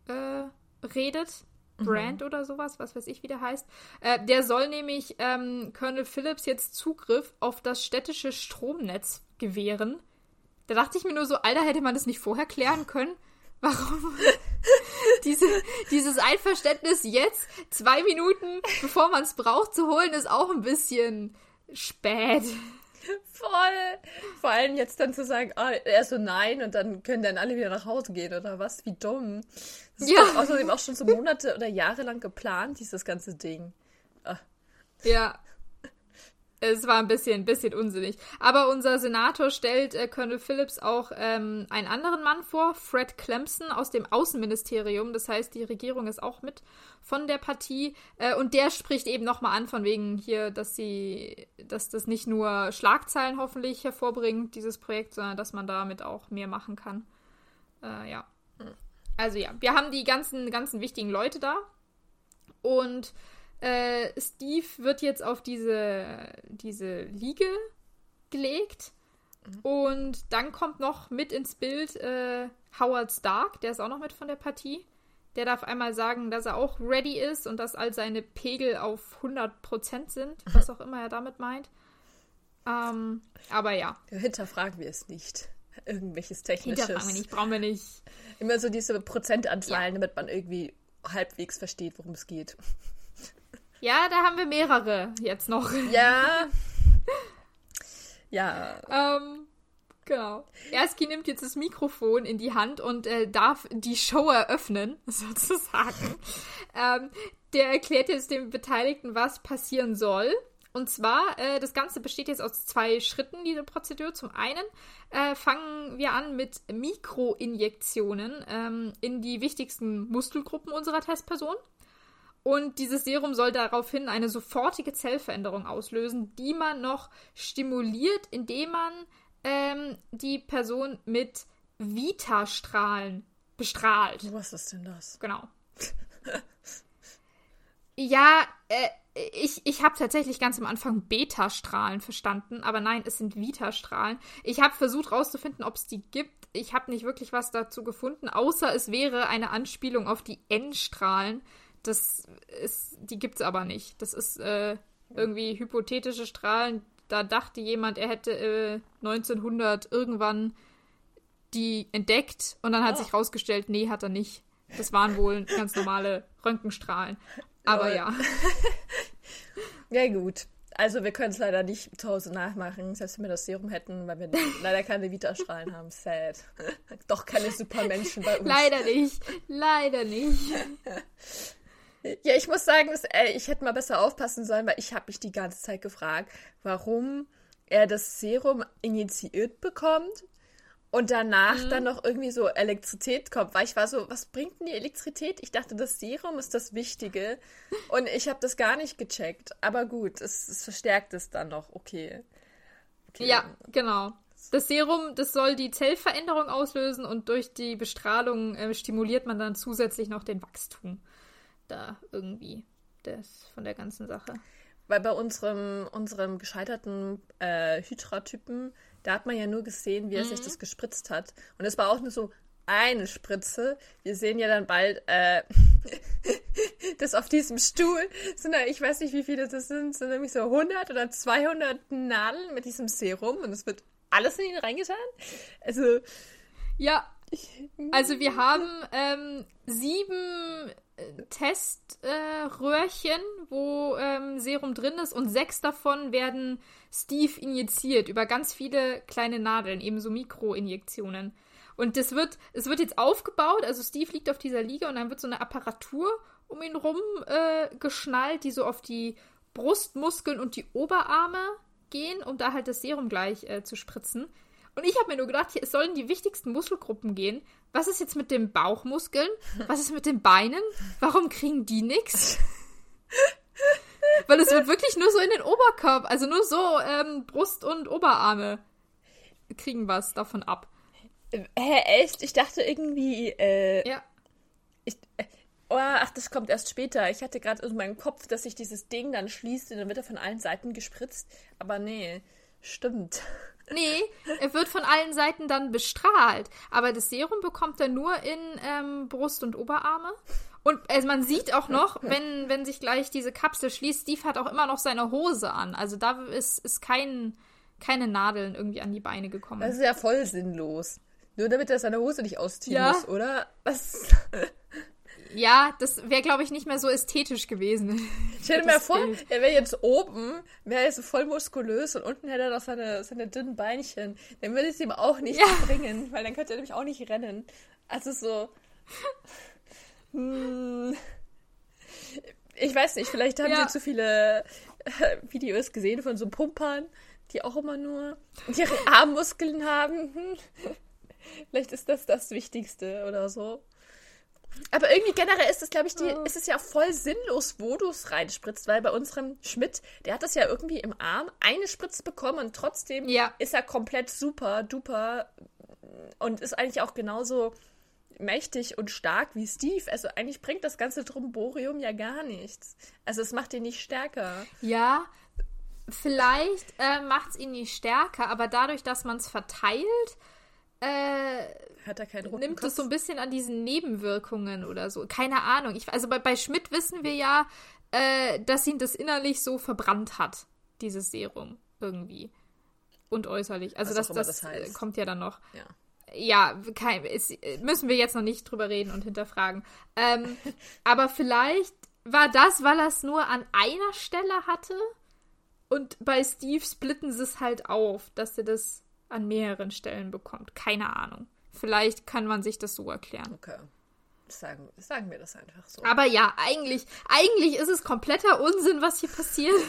äh, redet. Brand oder sowas, was weiß ich, wie der heißt. Äh, der soll nämlich ähm, Colonel Phillips jetzt Zugriff auf das städtische Stromnetz gewähren. Da dachte ich mir nur so, Alter, hätte man das nicht vorher klären können? Warum diese, dieses Einverständnis jetzt, zwei Minuten bevor man es braucht, zu holen, ist auch ein bisschen spät. Voll! Vor allem jetzt dann zu sagen, ah, er so nein und dann können dann alle wieder nach Hause gehen oder was? Wie dumm. Das ist Ja. außerdem auch schon so Monate oder Jahre lang geplant, dieses ganze Ding. Ja. Es war ein bisschen, bisschen unsinnig. Aber unser Senator stellt äh, Colonel Phillips auch ähm, einen anderen Mann vor, Fred Clemson aus dem Außenministerium. Das heißt, die Regierung ist auch mit von der Partie. Äh, und der spricht eben nochmal an, von wegen hier, dass sie, dass das nicht nur Schlagzeilen hoffentlich hervorbringt, dieses Projekt, sondern dass man damit auch mehr machen kann. Äh, ja. Also ja, wir haben die ganzen, ganzen wichtigen Leute da. Und äh, Steve wird jetzt auf diese, diese Liege gelegt. Mhm. Und dann kommt noch mit ins Bild äh, Howard Stark, der ist auch noch mit von der Partie. Der darf einmal sagen, dass er auch ready ist und dass all seine Pegel auf 100% sind, was auch immer er damit meint. Ähm, aber ja. Hinterfragen wir es nicht. Irgendwelches Technisches. Hinterfragen wir nicht, brauchen wir nicht. Immer so diese Prozentanzahlen, ja. damit man irgendwie halbwegs versteht, worum es geht. Ja, da haben wir mehrere jetzt noch. Ja. ja. Ähm, genau. Erski nimmt jetzt das Mikrofon in die Hand und äh, darf die Show eröffnen, sozusagen. ähm, der erklärt jetzt den Beteiligten, was passieren soll. Und zwar, äh, das Ganze besteht jetzt aus zwei Schritten, diese Prozedur. Zum einen äh, fangen wir an mit Mikroinjektionen ähm, in die wichtigsten Muskelgruppen unserer Testperson. Und dieses Serum soll daraufhin eine sofortige Zellveränderung auslösen, die man noch stimuliert, indem man ähm, die Person mit Vita-Strahlen bestrahlt. Was ist denn das? Genau. ja, äh, ich, ich habe tatsächlich ganz am Anfang Beta-Strahlen verstanden, aber nein, es sind Vita-Strahlen. Ich habe versucht rauszufinden, ob es die gibt. Ich habe nicht wirklich was dazu gefunden, außer es wäre eine Anspielung auf die N-Strahlen, das ist, die gibt's aber nicht. Das ist äh, irgendwie hypothetische Strahlen. Da dachte jemand, er hätte äh, 1900 irgendwann die entdeckt und dann hat oh. sich rausgestellt, nee, hat er nicht. Das waren wohl ganz normale Röntgenstrahlen. Aber ja. ja, gut. Also wir können es leider nicht zu Hause nachmachen, selbst wenn wir das Serum hätten, weil wir leider keine Vita-Strahlen haben. Sad. Doch keine Supermenschen bei uns. Leider nicht. Leider nicht. Ja, ich muss sagen, dass, ey, ich hätte mal besser aufpassen sollen, weil ich habe mich die ganze Zeit gefragt, warum er das Serum initiiert bekommt und danach mhm. dann noch irgendwie so Elektrizität kommt. Weil ich war so, was bringt denn die Elektrizität? Ich dachte, das Serum ist das Wichtige und ich habe das gar nicht gecheckt. Aber gut, es, es verstärkt es dann noch. Okay. okay. Ja, genau. Das Serum, das soll die Zellveränderung auslösen und durch die Bestrahlung äh, stimuliert man dann zusätzlich noch den Wachstum da irgendwie das von der ganzen Sache. Weil bei unserem, unserem gescheiterten äh, Hydra-Typen, da hat man ja nur gesehen, wie er mhm. sich das gespritzt hat. Und es war auch nur so eine Spritze. Wir sehen ja dann bald, äh, dass auf diesem Stuhl sind da, ich weiß nicht, wie viele das sind, sind nämlich so 100 oder 200 Nadeln mit diesem Serum und es wird alles in ihn reingetan. Also. Ja, also wir haben ähm, sieben Teströhrchen, äh, wo ähm, Serum drin ist und sechs davon werden Steve injiziert über ganz viele kleine Nadeln, ebenso Mikroinjektionen. Und das wird, es wird jetzt aufgebaut, also Steve liegt auf dieser Liege und dann wird so eine Apparatur um ihn rum äh, geschnallt, die so auf die Brustmuskeln und die Oberarme gehen, um da halt das Serum gleich äh, zu spritzen. Und ich habe mir nur gedacht, hier, es sollen die wichtigsten Muskelgruppen gehen. Was ist jetzt mit den Bauchmuskeln? Was ist mit den Beinen? Warum kriegen die nichts? Weil es wird wirklich nur so in den Oberkörper, also nur so ähm, Brust und Oberarme kriegen was davon ab. Hä, echt? Ich dachte irgendwie, äh, Ja. Ich, äh, oh, ach, das kommt erst später. Ich hatte gerade in meinem Kopf, dass sich dieses Ding dann schließt und dann wird er von allen Seiten gespritzt. Aber nee, stimmt. Nee, er wird von allen Seiten dann bestrahlt. Aber das Serum bekommt er nur in ähm, Brust und Oberarme. Und also man sieht auch noch, wenn, wenn sich gleich diese Kapsel schließt, Steve hat auch immer noch seine Hose an. Also da ist, ist kein, keine Nadeln irgendwie an die Beine gekommen. Das ist ja voll sinnlos. Nur damit er seine Hose nicht ausziehen ja. muss, oder? Was? Ja, das wäre, glaube ich, nicht mehr so ästhetisch gewesen. Stell dir mal vor, er wäre jetzt oben, wäre er so voll muskulös und unten hätte er noch seine, seine dünnen Beinchen. Dann würde es ihm auch nicht ja. bringen, weil dann könnte er nämlich auch nicht rennen. Also so. Hm, ich weiß nicht, vielleicht haben ja. sie zu viele äh, Videos gesehen von so Pumpern, die auch immer nur ihre Armmuskeln haben. Hm. Vielleicht ist das das Wichtigste oder so. Aber irgendwie generell ist es, glaube ich, die, oh. ist es ja voll sinnlos, wo du es reinspritzt, weil bei unserem Schmidt, der hat das ja irgendwie im Arm eine Spritze bekommen und trotzdem ja. ist er komplett super, duper und ist eigentlich auch genauso mächtig und stark wie Steve. Also eigentlich bringt das ganze Tromborium ja gar nichts. Also es macht ihn nicht stärker. Ja, vielleicht äh, macht es ihn nicht stärker, aber dadurch, dass man es verteilt, äh, Hat er keinen nimmt es so ein bisschen an diesen Nebenwirkungen oder so. Keine Ahnung. Ich, also bei, bei Schmidt wissen wir ja, äh, dass ihn das innerlich so verbrannt hat, dieses Serum irgendwie. Und äußerlich. Also das, das, das heißt. kommt ja dann noch. Ja ja, kein, ist, müssen wir jetzt noch nicht drüber reden und hinterfragen. Ähm, aber vielleicht war das, weil er es nur an einer Stelle hatte und bei Steve splitten sie es halt auf, dass er das an mehreren Stellen bekommt. Keine Ahnung. Vielleicht kann man sich das so erklären. Okay. Sagen, sagen wir das einfach so. Aber ja, eigentlich, eigentlich ist es kompletter Unsinn, was hier passiert.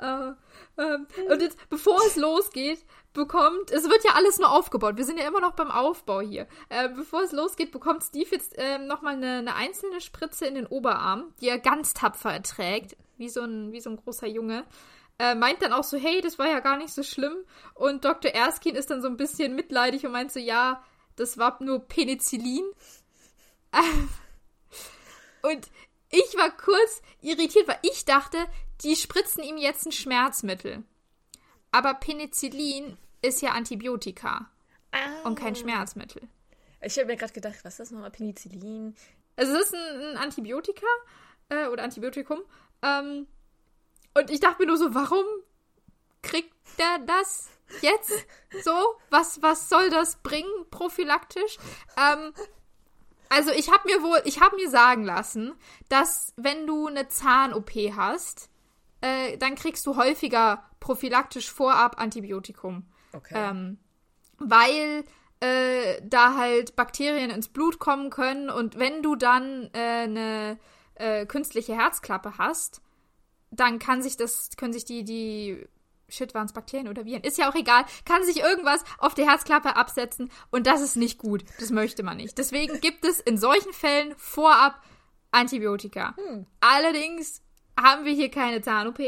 äh, ähm, und jetzt, bevor es losgeht, bekommt, es wird ja alles nur aufgebaut. Wir sind ja immer noch beim Aufbau hier. Äh, bevor es losgeht, bekommt Steve jetzt äh, nochmal eine, eine einzelne Spritze in den Oberarm, die er ganz tapfer erträgt, wie so ein, wie so ein großer Junge. Äh, meint dann auch so, hey, das war ja gar nicht so schlimm. Und Dr. Erskine ist dann so ein bisschen mitleidig und meint so, ja, das war nur Penicillin. und ich war kurz irritiert, weil ich dachte, die spritzen ihm jetzt ein Schmerzmittel. Aber Penicillin ist ja Antibiotika ah. und kein Schmerzmittel. Ich habe mir gerade gedacht, was ist das nochmal? Penicillin? Also es ist ein, ein Antibiotika äh, oder Antibiotikum. Ähm, und ich dachte mir nur so, warum kriegt der das jetzt so? Was, was soll das bringen, prophylaktisch? Ähm, also ich habe mir wohl, ich habe mir sagen lassen, dass wenn du eine Zahn-OP hast, äh, dann kriegst du häufiger prophylaktisch vorab Antibiotikum. Okay. Ähm, weil äh, da halt Bakterien ins Blut kommen können und wenn du dann äh, eine äh, künstliche Herzklappe hast, dann kann sich das, können sich die, die Shit, waren es Bakterien oder Viren? Ist ja auch egal. Kann sich irgendwas auf der Herzklappe absetzen und das ist nicht gut. Das möchte man nicht. Deswegen gibt es in solchen Fällen vorab Antibiotika. Hm. Allerdings haben wir hier keine Zahn-OP.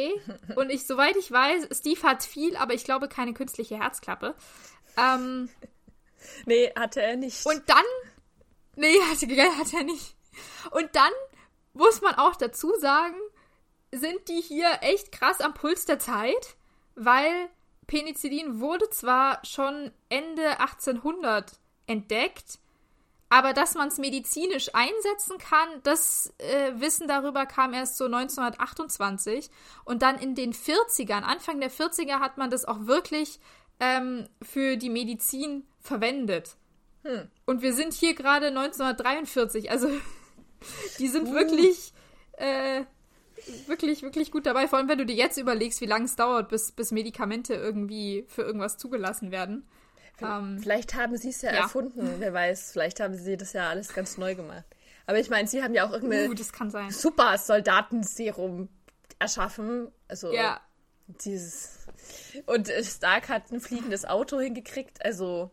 Und ich, soweit ich weiß, Steve hat viel, aber ich glaube keine künstliche Herzklappe. Ähm, nee, hatte er nicht. Und dann. Nee, hatte, hatte er nicht. Und dann muss man auch dazu sagen, sind die hier echt krass am Puls der Zeit, weil Penicillin wurde zwar schon Ende 1800 entdeckt, aber dass man es medizinisch einsetzen kann, das äh, Wissen darüber kam erst so 1928. Und dann in den 40ern, Anfang der 40er, hat man das auch wirklich ähm, für die Medizin verwendet. Hm. Und wir sind hier gerade 1943. Also die sind uh. wirklich, äh, wirklich, wirklich gut dabei. Vor allem, wenn du dir jetzt überlegst, wie lange es dauert, bis, bis Medikamente irgendwie für irgendwas zugelassen werden. Ähm, vielleicht haben sie es ja, ja, erfunden, wer weiß. Vielleicht haben sie das ja alles ganz neu gemacht. Aber ich meine, sie haben ja auch irgendein uh, super Soldatenserum erschaffen. Also ja. dieses. Und Stark hat ein fliegendes Auto hingekriegt. Also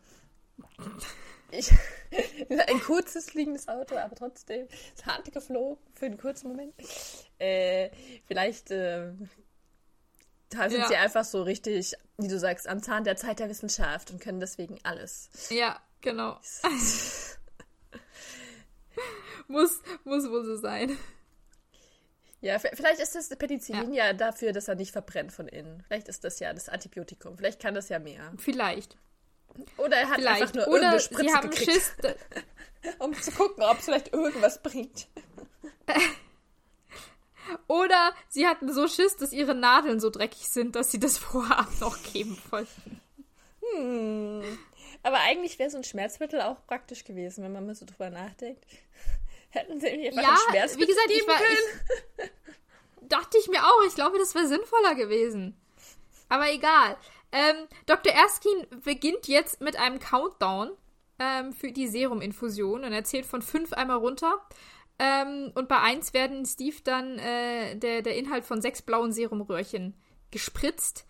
ich, ein kurzes fliegendes Auto, aber trotzdem. Es hat geflogen für einen kurzen Moment. Äh, vielleicht äh, da sind ja. sie einfach so richtig, wie du sagst, am Zahn der Zeit der Wissenschaft und können deswegen alles. Ja, genau. muss, muss wohl so sein. Ja, vielleicht ist das Penicillin ja. ja. dafür, dass er nicht verbrennt von innen. Vielleicht ist das ja das Antibiotikum. Vielleicht kann das ja mehr. Vielleicht. Oder er hat vielleicht. einfach nur Oder Spritze sie haben gekriegt. Schiss, um zu gucken, ob es vielleicht irgendwas bringt. Oder sie hatten so Schiss, dass ihre Nadeln so dreckig sind, dass sie das vorab noch geben wollten. Hm. Aber eigentlich wäre so ein Schmerzmittel auch praktisch gewesen, wenn man mal so drüber nachdenkt. Hätten sie irgendwie einfach ja, ein Schmerzmittel wie gesagt, ich war, ich, dachte ich mir auch. Ich glaube, das wäre sinnvoller gewesen. Aber egal. Ähm, Dr. Erskine beginnt jetzt mit einem Countdown ähm, für die Seruminfusion und er zählt von fünf einmal runter. Ähm, und bei 1 werden Steve dann äh, der, der Inhalt von sechs blauen Serumröhrchen gespritzt.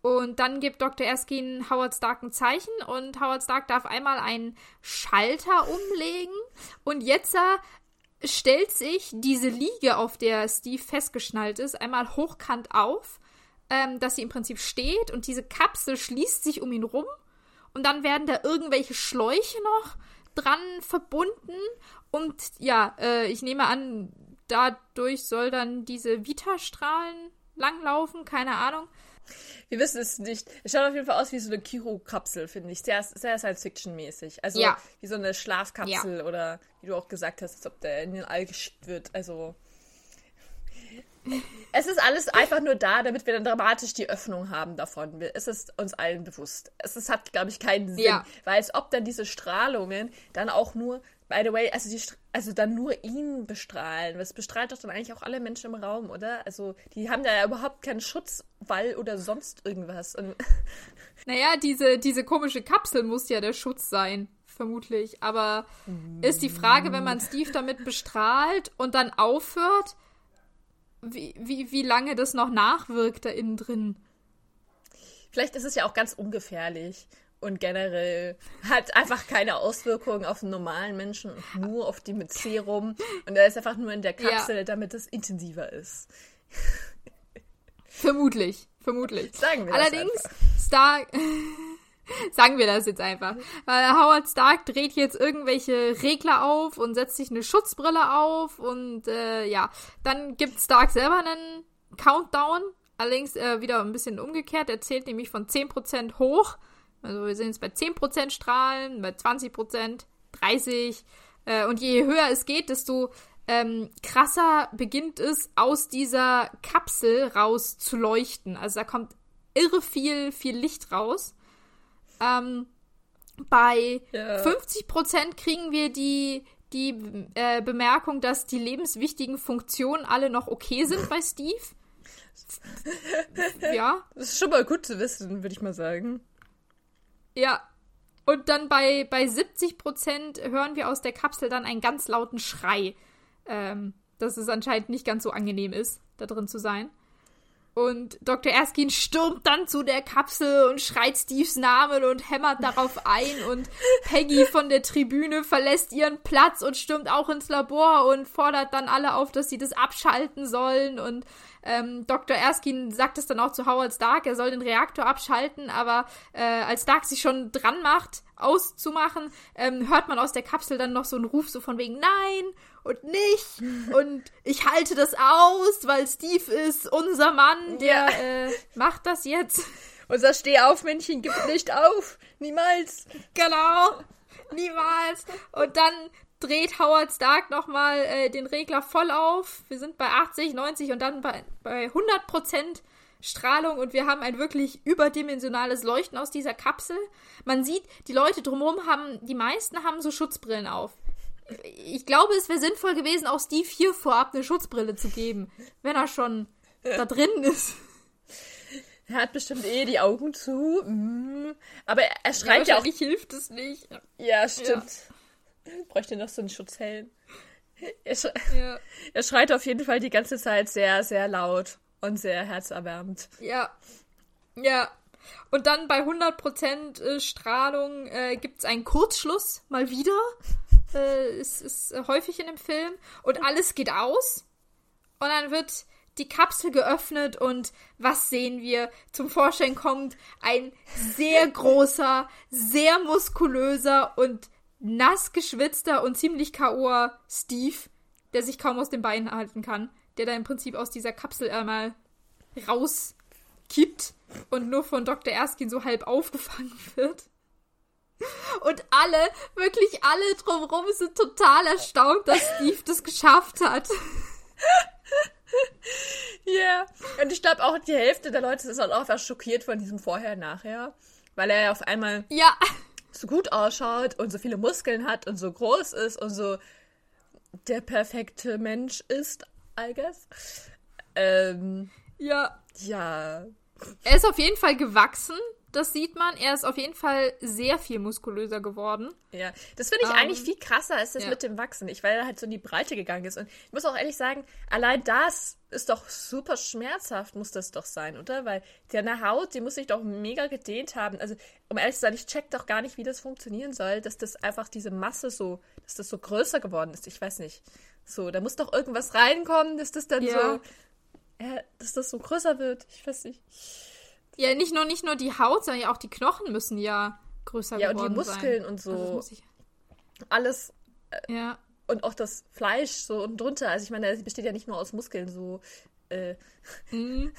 Und dann gibt Dr. Erskine Howard Stark ein Zeichen und Howard Stark darf einmal einen Schalter umlegen. Und jetzt äh, stellt sich diese Liege, auf der Steve festgeschnallt ist, einmal hochkant auf, ähm, dass sie im Prinzip steht und diese Kapsel schließt sich um ihn rum. Und dann werden da irgendwelche Schläuche noch dran verbunden. Und ja, äh, ich nehme an, dadurch soll dann diese Vita-Strahlen langlaufen, keine Ahnung. Wir wissen es nicht. Es schaut auf jeden Fall aus wie so eine Kiro-Kapsel, finde ich. Sehr, sehr Science-Fiction-mäßig. Also ja. wie so eine Schlafkapsel ja. oder wie du auch gesagt hast, als ob der in den All geschickt wird. Also. Es ist alles einfach nur da, damit wir dann dramatisch die Öffnung haben davon. Es ist uns allen bewusst. Es ist, hat, glaube ich, keinen Sinn. Ja. Weil als ob dann diese Strahlungen dann auch nur By the way, also, die, also dann nur ihn bestrahlen. Das bestrahlt doch dann eigentlich auch alle Menschen im Raum, oder? Also die haben da ja überhaupt keinen Schutzwall oder sonst irgendwas. Und naja, diese, diese komische Kapsel muss ja der Schutz sein, vermutlich. Aber ist die Frage, wenn man Steve damit bestrahlt und dann aufhört, wie, wie, wie lange das noch nachwirkt da innen drin. Vielleicht ist es ja auch ganz ungefährlich und generell hat einfach keine Auswirkungen auf einen normalen Menschen und nur auf die mit Serum. Und er ist einfach nur in der Kapsel, ja. damit es intensiver ist. Vermutlich, vermutlich. Sagen wir Allerdings, das einfach. Stark. sagen wir das jetzt einfach. Weil Howard Stark dreht jetzt irgendwelche Regler auf und setzt sich eine Schutzbrille auf und äh, ja, dann gibt Stark selber einen Countdown. Allerdings äh, wieder ein bisschen umgekehrt. Er zählt nämlich von 10% hoch also wir sind jetzt bei 10% Strahlen, bei 20%, 30%. Äh, und je höher es geht, desto ähm, krasser beginnt es, aus dieser Kapsel raus zu leuchten. Also da kommt irre viel, viel Licht raus. Ähm, bei ja. 50% kriegen wir die, die äh, Bemerkung, dass die lebenswichtigen Funktionen alle noch okay sind bei Steve. ja. Das ist schon mal gut zu wissen, würde ich mal sagen. Ja. Und dann bei, bei 70 Prozent hören wir aus der Kapsel dann einen ganz lauten Schrei. Ähm, dass es anscheinend nicht ganz so angenehm ist, da drin zu sein. Und Dr. Erskine stürmt dann zu der Kapsel und schreit Steves Namen und hämmert darauf ein. Und Peggy von der Tribüne verlässt ihren Platz und stürmt auch ins Labor und fordert dann alle auf, dass sie das abschalten sollen. Und ähm, Dr. Erskine sagt es dann auch zu Howard Stark, er soll den Reaktor abschalten, aber äh, als Stark sich schon dran macht, auszumachen, ähm, hört man aus der Kapsel dann noch so einen Ruf so von wegen Nein und nicht und ich halte das aus, weil Steve ist unser Mann, der ja. äh, macht das jetzt. Unser Stehaufmännchen gibt nicht auf, niemals. Genau, niemals. Und dann dreht Howard Stark nochmal äh, den Regler voll auf. Wir sind bei 80, 90 und dann bei, bei 100 Prozent Strahlung und wir haben ein wirklich überdimensionales Leuchten aus dieser Kapsel. Man sieht, die Leute drumherum haben, die meisten haben so Schutzbrillen auf. Ich glaube, es wäre sinnvoll gewesen, auch Steve hier vorab eine Schutzbrille zu geben, wenn er schon da drin ist. Er hat bestimmt eh die Augen zu. Mhm. Aber er, er schreit ja, ja auch. hilft es nicht. Ja, stimmt. Ja. Bräuchte noch so einen Schutzhelm. Er, sch ja. er schreit auf jeden Fall die ganze Zeit sehr, sehr laut und sehr herzerwärmend. Ja. Ja. Und dann bei 100% äh, Strahlung äh, gibt es einen Kurzschluss, mal wieder. Äh, ist, ist äh, häufig in dem Film. Und alles geht aus. Und dann wird die Kapsel geöffnet und was sehen wir? Zum Vorschein kommt ein sehr großer, sehr muskulöser und nass geschwitzter und ziemlich K.O. Steve, der sich kaum aus den Beinen halten kann, der da im Prinzip aus dieser Kapsel einmal rauskippt und nur von Dr. Erskine so halb aufgefangen wird. Und alle, wirklich alle drumherum sind total erstaunt, dass Steve das geschafft hat. Ja. yeah. Und ich glaube auch die Hälfte der Leute ist auch einfach schockiert von diesem Vorher-Nachher. Weil er ja auf einmal ja so gut ausschaut und so viele Muskeln hat und so groß ist und so der perfekte Mensch ist, I guess. Ähm, ja. Ja. Er ist auf jeden Fall gewachsen. Das sieht man. Er ist auf jeden Fall sehr viel muskulöser geworden. Ja, das finde ich um, eigentlich viel krasser als das ja. mit dem Wachsen. Ich, weil er halt so in die Breite gegangen ist. Und ich muss auch ehrlich sagen, allein das ist doch super schmerzhaft, muss das doch sein, oder? Weil deine Haut, die muss sich doch mega gedehnt haben. Also, um ehrlich zu sein, ich check doch gar nicht, wie das funktionieren soll, dass das einfach diese Masse so, dass das so größer geworden ist. Ich weiß nicht. So, da muss doch irgendwas reinkommen, dass das dann ja. so, ja, dass das so größer wird. Ich weiß nicht. Ja, nicht nur, nicht nur die Haut, sondern ja auch die Knochen müssen ja größer ja, geworden sein. Ja, und die Muskeln sein. und so. Also alles. Äh, ja. Und auch das Fleisch so und drunter. Also ich meine, es besteht ja nicht nur aus Muskeln, so. Äh, mhm.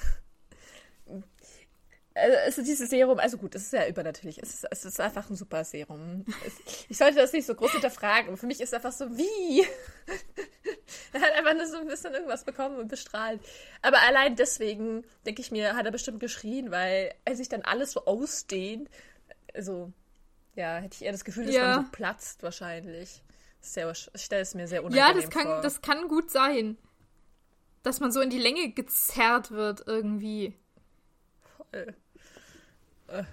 Also dieses Serum, also gut, es ist ja übernatürlich. Es ist, es ist einfach ein super Serum. Es, ich sollte das nicht so groß hinterfragen. Für mich ist es einfach so, wie? er hat einfach nur so ein bisschen irgendwas bekommen und bestrahlt. Aber allein deswegen, denke ich mir, hat er bestimmt geschrien, weil er sich dann alles so ausdehnt. Also, ja, hätte ich eher das Gefühl, dass ja. man so platzt wahrscheinlich. Sehr, ich stelle es mir sehr unangenehm Ja, das kann, vor. das kann gut sein. Dass man so in die Länge gezerrt wird irgendwie. Voll. Äh.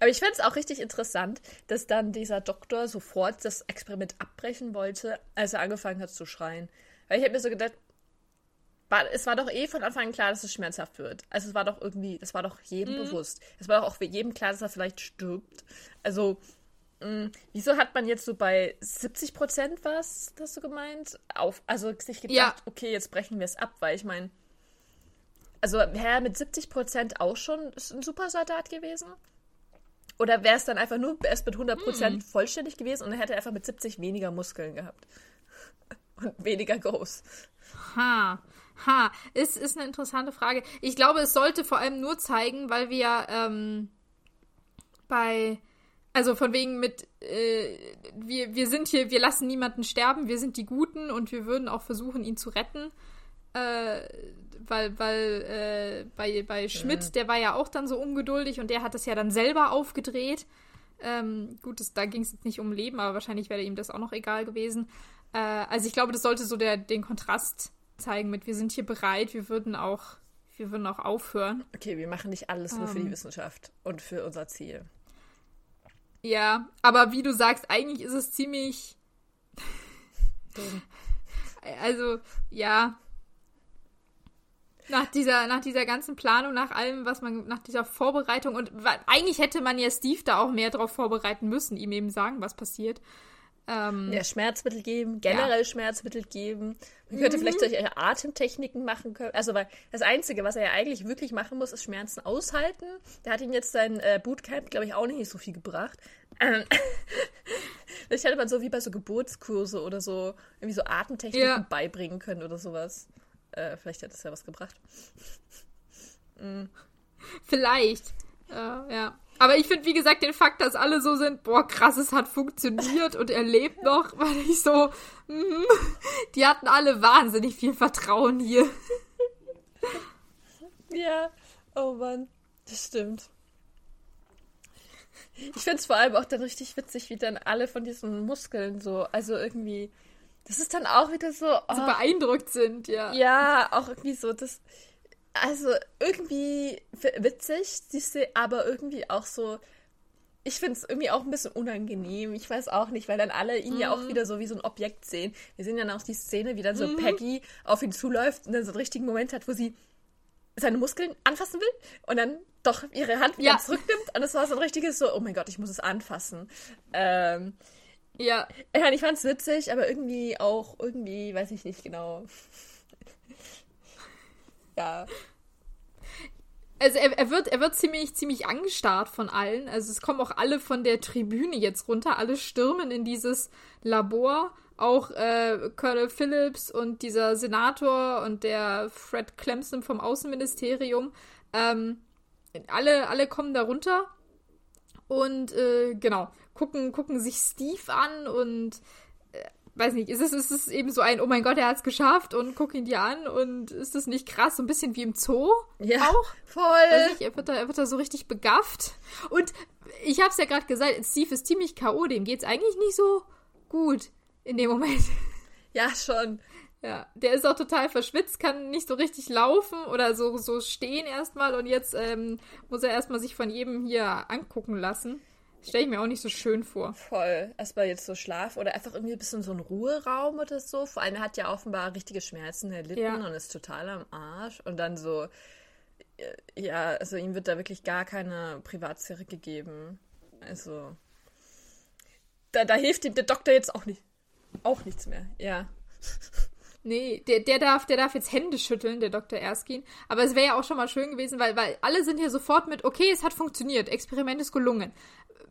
Aber ich fände es auch richtig interessant, dass dann dieser Doktor sofort das Experiment abbrechen wollte, als er angefangen hat zu schreien. Weil ich habe mir so gedacht, war, es war doch eh von Anfang an klar, dass es schmerzhaft wird. Also es war doch irgendwie, das war doch jedem mhm. bewusst. Es war doch auch für jedem klar, dass er vielleicht stirbt. Also, mh, mm, wieso hat man jetzt so bei 70 Prozent was, hast du gemeint, auf, also sich gedacht, ja. okay, jetzt brechen wir es ab, weil ich meine, also wäre er mit 70 Prozent auch schon ein Supersoldat gewesen? Oder wäre es dann einfach nur erst mit 100 Prozent hm. vollständig gewesen und er hätte einfach mit 70 weniger Muskeln gehabt? Und weniger groß. Ha. Ha, ist, ist eine interessante Frage. Ich glaube, es sollte vor allem nur zeigen, weil wir ähm, bei, also von wegen mit, äh, wir, wir sind hier, wir lassen niemanden sterben, wir sind die Guten und wir würden auch versuchen, ihn zu retten. Äh, weil, weil äh, bei, bei Schmidt, der war ja auch dann so ungeduldig und der hat das ja dann selber aufgedreht. Ähm, gut, das, da ging es jetzt nicht um Leben, aber wahrscheinlich wäre ihm das auch noch egal gewesen. Äh, also ich glaube, das sollte so der, den Kontrast zeigen mit, wir sind hier bereit, wir würden auch, wir würden auch aufhören. Okay, wir machen nicht alles nur für die ähm. Wissenschaft und für unser Ziel. Ja, aber wie du sagst, eigentlich ist es ziemlich. also, ja, nach dieser, nach dieser ganzen Planung, nach allem, was man, nach dieser Vorbereitung und eigentlich hätte man ja Steve da auch mehr drauf vorbereiten müssen, ihm eben sagen, was passiert. Ähm, ja, Schmerzmittel geben, generell ja. Schmerzmittel geben. Man könnte mhm. vielleicht solche Atemtechniken machen können. Also, weil das Einzige, was er ja eigentlich wirklich machen muss, ist Schmerzen aushalten. Der hat ihn jetzt sein äh, Bootcamp, glaube ich, auch nicht so viel gebracht. Ähm, vielleicht hätte man so wie bei so Geburtskurse oder so irgendwie so Atemtechniken ja. beibringen können oder sowas. Äh, vielleicht hätte es ja was gebracht. mhm. Vielleicht. Äh, ja. Aber ich finde, wie gesagt, den Fakt, dass alle so sind, boah, krass, es hat funktioniert und er lebt noch, weil ich so, mm, die hatten alle wahnsinnig viel Vertrauen hier. Ja, oh Mann, das stimmt. Ich finde es vor allem auch dann richtig witzig, wie dann alle von diesen Muskeln so, also irgendwie, das ist dann auch wieder so. Oh, so beeindruckt sind, ja. Ja, auch irgendwie so, das. Also irgendwie witzig, siehst aber irgendwie auch so. Ich finde es irgendwie auch ein bisschen unangenehm. Ich weiß auch nicht, weil dann alle ihn mhm. ja auch mhm. wieder so wie so ein Objekt sehen. Wir sehen dann auch die Szene, wie dann so mhm. Peggy auf ihn zuläuft und dann so einen richtigen Moment hat, wo sie seine Muskeln anfassen will und dann doch ihre Hand wieder ja. zurücknimmt. Und es war so ein richtiges so, oh mein Gott, ich muss es anfassen. Ähm, ja. Ja, ich fand's witzig, aber irgendwie auch, irgendwie, weiß ich nicht genau. ja. Also er, er, wird, er wird ziemlich, ziemlich angestarrt von allen. Also es kommen auch alle von der Tribüne jetzt runter. Alle stürmen in dieses Labor. Auch äh, Colonel Phillips und dieser Senator und der Fred Clemson vom Außenministerium. Ähm, alle, alle kommen da runter. Und äh, genau, gucken, gucken sich Steve an und äh, weiß nicht, ist es, ist es eben so ein, oh mein Gott, er hat es geschafft und guck ihn dir an und ist das nicht krass, so ein bisschen wie im Zoo ja, auch? voll. Ich, er wird da, er wird da so richtig begafft und ich hab's ja gerade gesagt, Steve ist ziemlich K.O., dem geht's eigentlich nicht so gut in dem Moment. Ja, schon. Ja, der ist auch total verschwitzt, kann nicht so richtig laufen oder so, so stehen erstmal und jetzt ähm, muss er erstmal sich von jedem hier angucken lassen. Stelle ich mir auch nicht so schön vor. Voll. Erstmal jetzt so Schlaf oder einfach irgendwie ein bisschen so ein Ruheraum oder so. Vor allem er hat ja offenbar richtige Schmerzen erlitten ja. und ist total am Arsch. Und dann so, äh, ja, also ihm wird da wirklich gar keine Privatsphäre gegeben. Also, da, da hilft ihm der Doktor jetzt auch nicht. Auch nichts mehr, ja. Nee, der, der, darf, der darf jetzt Hände schütteln, der Dr. Erskine. Aber es wäre ja auch schon mal schön gewesen, weil, weil alle sind hier sofort mit, okay, es hat funktioniert, Experiment ist gelungen.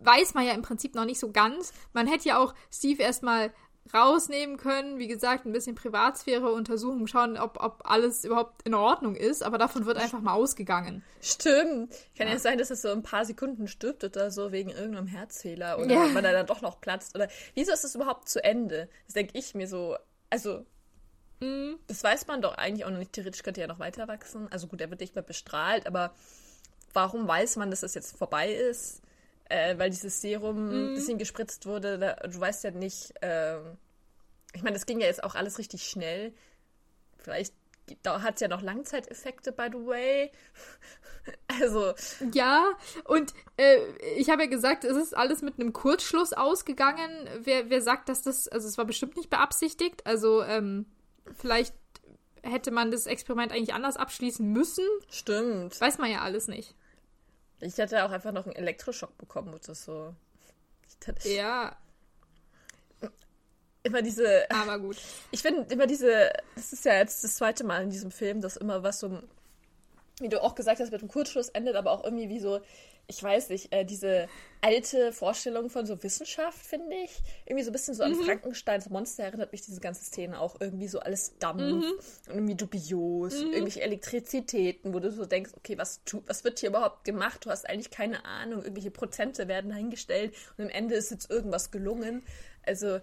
Weiß man ja im Prinzip noch nicht so ganz. Man hätte ja auch Steve erstmal rausnehmen können, wie gesagt, ein bisschen Privatsphäre untersuchen, schauen, ob, ob alles überhaupt in Ordnung ist, aber davon wird einfach mal ausgegangen. Stimmt. Kann ja, ja sein, dass es so ein paar Sekunden stirbt oder so wegen irgendeinem Herzfehler oder ja. wenn er dann doch noch platzt oder wieso ist es überhaupt zu Ende? Das denke ich mir so, also. Das weiß man doch eigentlich auch noch nicht. Theoretisch könnte er ja noch weiter wachsen. Also gut, er wird nicht mehr bestrahlt, aber warum weiß man, dass das jetzt vorbei ist? Äh, weil dieses Serum, mhm. das ihm gespritzt wurde, da, du weißt ja nicht, äh, ich meine, das ging ja jetzt auch alles richtig schnell. Vielleicht hat es ja noch Langzeiteffekte, by the way. also. Ja, und äh, ich habe ja gesagt, es ist alles mit einem Kurzschluss ausgegangen. Wer, wer sagt, dass das, also es war bestimmt nicht beabsichtigt. Also, ähm, vielleicht hätte man das Experiment eigentlich anders abschließen müssen. Stimmt. Weiß man ja alles nicht. Ich hätte auch einfach noch einen Elektroschock bekommen oder so. ja. Immer diese. Aber gut. Ich finde immer diese. Das ist ja jetzt das zweite Mal in diesem Film, dass immer was so. Wie du auch gesagt hast, mit einem Kurzschluss endet, aber auch irgendwie wie so ich weiß nicht, äh, diese alte Vorstellung von so Wissenschaft, finde ich. Irgendwie so ein bisschen so an mhm. Frankensteins Monster erinnert mich diese ganze Szene auch irgendwie so alles Dampf mhm. und irgendwie dubios, mhm. irgendwelche Elektrizitäten, wo du so denkst, okay, was, tu, was wird hier überhaupt gemacht? Du hast eigentlich keine Ahnung, irgendwelche Prozente werden dahingestellt und am Ende ist jetzt irgendwas gelungen. Also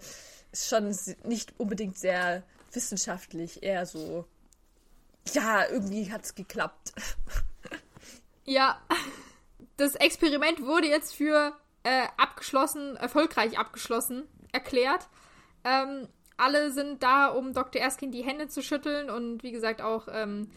ist schon nicht unbedingt sehr wissenschaftlich, eher so, ja, irgendwie hat es geklappt. Ja, das Experiment wurde jetzt für äh, abgeschlossen, erfolgreich abgeschlossen erklärt. Ähm, alle sind da, um Dr. Erskine die Hände zu schütteln und wie gesagt auch ähm,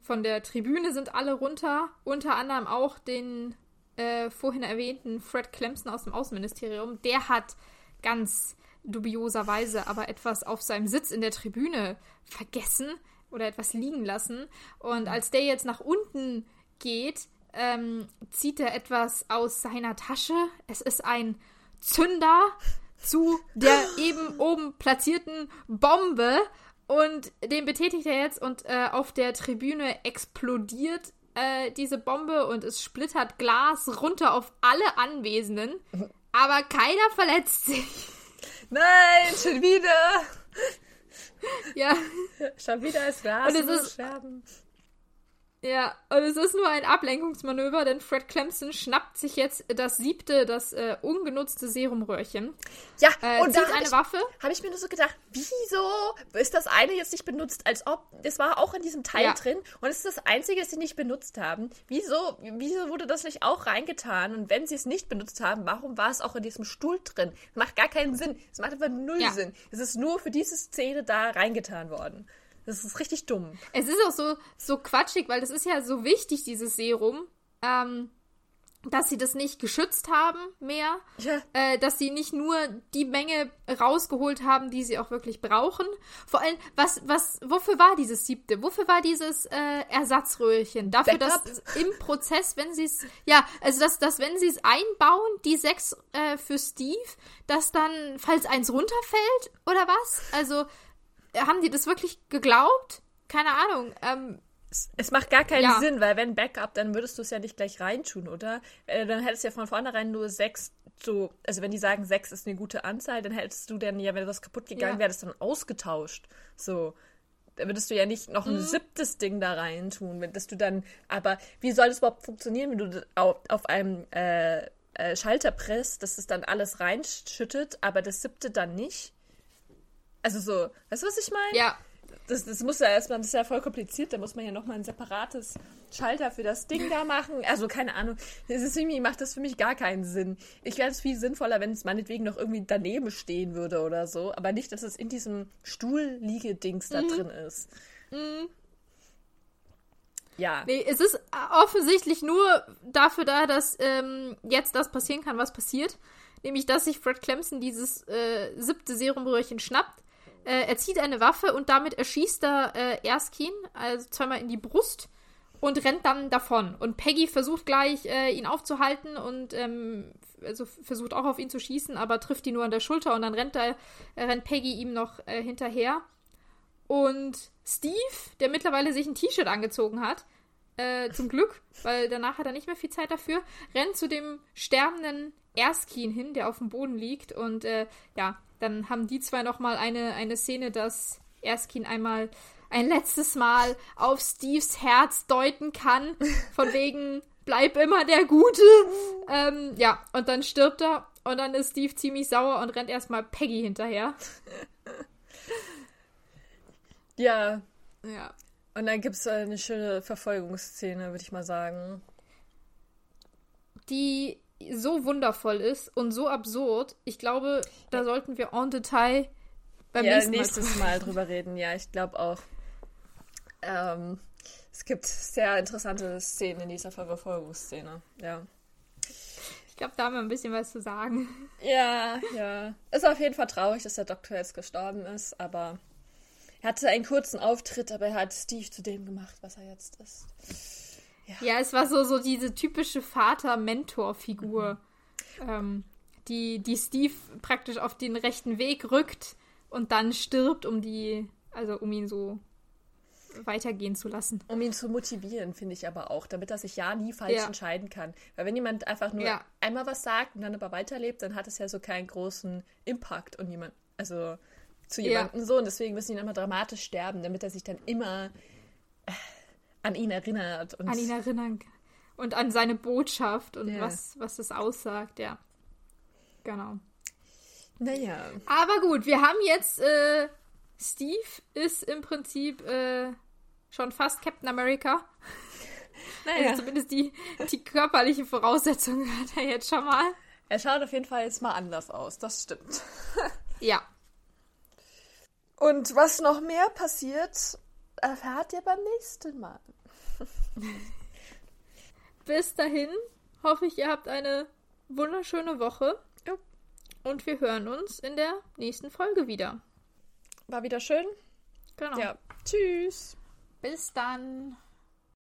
von der Tribüne sind alle runter. Unter anderem auch den äh, vorhin erwähnten Fred Clemson aus dem Außenministerium. Der hat ganz dubioserweise aber etwas auf seinem Sitz in der Tribüne vergessen oder etwas liegen lassen. Und als der jetzt nach unten geht, ähm, zieht er etwas aus seiner Tasche. Es ist ein Zünder zu der eben oben platzierten Bombe. Und den betätigt er jetzt und äh, auf der Tribüne explodiert äh, diese Bombe und es splittert Glas runter auf alle Anwesenden. Aber keiner verletzt sich. Nein, schon wieder. Ja. Schon wieder ist Glas und es ist, Scherben. Ja, und es ist nur ein Ablenkungsmanöver, denn Fred Clemson schnappt sich jetzt das siebte, das äh, ungenutzte Serumröhrchen. Ja, äh, und zieht eine ich, Waffe. Habe ich mir nur so gedacht, wieso ist das eine jetzt nicht benutzt, als ob das war auch in diesem Teil ja. drin und es ist das einzige, das sie nicht benutzt haben. Wieso, wieso wurde das nicht auch reingetan? Und wenn sie es nicht benutzt haben, warum war es auch in diesem Stuhl drin? Das macht gar keinen Sinn. Es macht einfach null ja. Sinn. Es ist nur für diese Szene da reingetan worden. Das ist richtig dumm. Es ist auch so, so quatschig, weil das ist ja so wichtig, dieses Serum, ähm, dass sie das nicht geschützt haben mehr. Ja. Äh, dass sie nicht nur die Menge rausgeholt haben, die sie auch wirklich brauchen. Vor allem, was, was, wofür war dieses siebte? Wofür war dieses äh, Ersatzröhrchen? Dafür, Backup. dass im Prozess, wenn sie es, ja, also dass, dass wenn sie es einbauen, die sechs äh, für Steve, dass dann, falls eins runterfällt, oder was? Also, haben die das wirklich geglaubt? Keine Ahnung. Ähm, es, es, macht gar keinen ja. Sinn, weil wenn Backup, dann würdest du es ja nicht gleich reintun, oder? Äh, dann hättest du ja von vornherein nur sechs so, also wenn die sagen, sechs ist eine gute Anzahl, dann hättest du dann ja, wenn das kaputt gegangen ja. wäre, das dann ausgetauscht. So. Da würdest du ja nicht noch ein mhm. siebtes Ding da reintun, dass du dann, aber wie soll das überhaupt funktionieren, wenn du auf, auf einem äh, äh, Schalter presst, dass es dann alles reinschüttet, aber das siebte dann nicht? Also so, weißt du, was ich meine? Ja. das, das muss ja erstmal, das ist ja voll kompliziert, da muss man ja nochmal ein separates Schalter für das Ding da machen. Also keine Ahnung. Das ist irgendwie, macht das für mich gar keinen Sinn. Ich wäre es viel sinnvoller, wenn es meinetwegen noch irgendwie daneben stehen würde oder so. Aber nicht, dass es in diesem Stuhlliegedings da Mhm. drin ist. Mhm. Ja. Nee, es ist offensichtlich nur dafür da, dass ähm, jetzt das passieren kann, was passiert. Nämlich, dass sich Fred Clemson dieses äh, siebte Serumröhrchen schnappt. Äh, er zieht eine Waffe und damit erschießt er äh, Erskine, also zweimal in die Brust und rennt dann davon. Und Peggy versucht gleich, äh, ihn aufzuhalten und ähm, also versucht auch auf ihn zu schießen, aber trifft ihn nur an der Schulter und dann rennt, er, äh, rennt Peggy ihm noch äh, hinterher. Und Steve, der mittlerweile sich ein T-Shirt angezogen hat, äh, zum Glück, weil danach hat er nicht mehr viel Zeit dafür, rennt zu dem sterbenden Erskine hin, der auf dem Boden liegt. Und äh, ja, dann haben die zwei nochmal eine, eine Szene, dass Erskine einmal ein letztes Mal auf Steves Herz deuten kann. Von wegen, bleib immer der Gute. Ähm, ja, und dann stirbt er. Und dann ist Steve ziemlich sauer und rennt erstmal Peggy hinterher. Ja. Ja. Und dann gibt es eine schöne Verfolgungsszene, würde ich mal sagen. die so wundervoll ist und so absurd. Ich glaube, da sollten wir en Detail beim ja, nächsten Mal nächstes Mal drüber reden. Ja, ich glaube auch. Ähm, es gibt sehr interessante Szenen in dieser Verfolgungsszene. Ja. Ich glaube, da haben wir ein bisschen was zu sagen. Ja, ja. Ist auf jeden Fall traurig, dass der Doktor jetzt gestorben ist, aber er hatte einen kurzen Auftritt, aber er hat Steve zu dem gemacht, was er jetzt ist. Ja, es war so, so diese typische Vater-Mentor-Figur, ähm, die, die Steve praktisch auf den rechten Weg rückt und dann stirbt, um die, also um ihn so weitergehen zu lassen. Um ihn zu motivieren, finde ich aber auch, damit er sich ja nie falsch Ja. entscheiden kann. Weil wenn jemand einfach nur Ja. einmal was sagt und dann aber weiterlebt, dann hat es ja so keinen großen Impact und jemand, also zu Ja. jemandem so. Und deswegen müssen ihn immer dramatisch sterben, damit er sich dann immer äh, an ihn erinnert. Und An ihn erinnern kann. Und an seine Botschaft und Ja. was, was das aussagt, ja. Genau. naja. Aber gut, wir haben jetzt, äh, Steve ist im Prinzip äh, schon fast Captain America. Naja. Also zumindest die, die körperliche Voraussetzung hat er jetzt schon mal. Er schaut auf jeden Fall jetzt mal anders aus, das stimmt. Ja. Und was noch mehr passiert, erfahrt ihr beim nächsten Mal. Bis dahin hoffe ich, ihr habt eine wunderschöne Woche. Ja. Und wir hören uns in der nächsten Folge wieder. War wieder schön. Genau. Ja. Tschüss. Bis dann.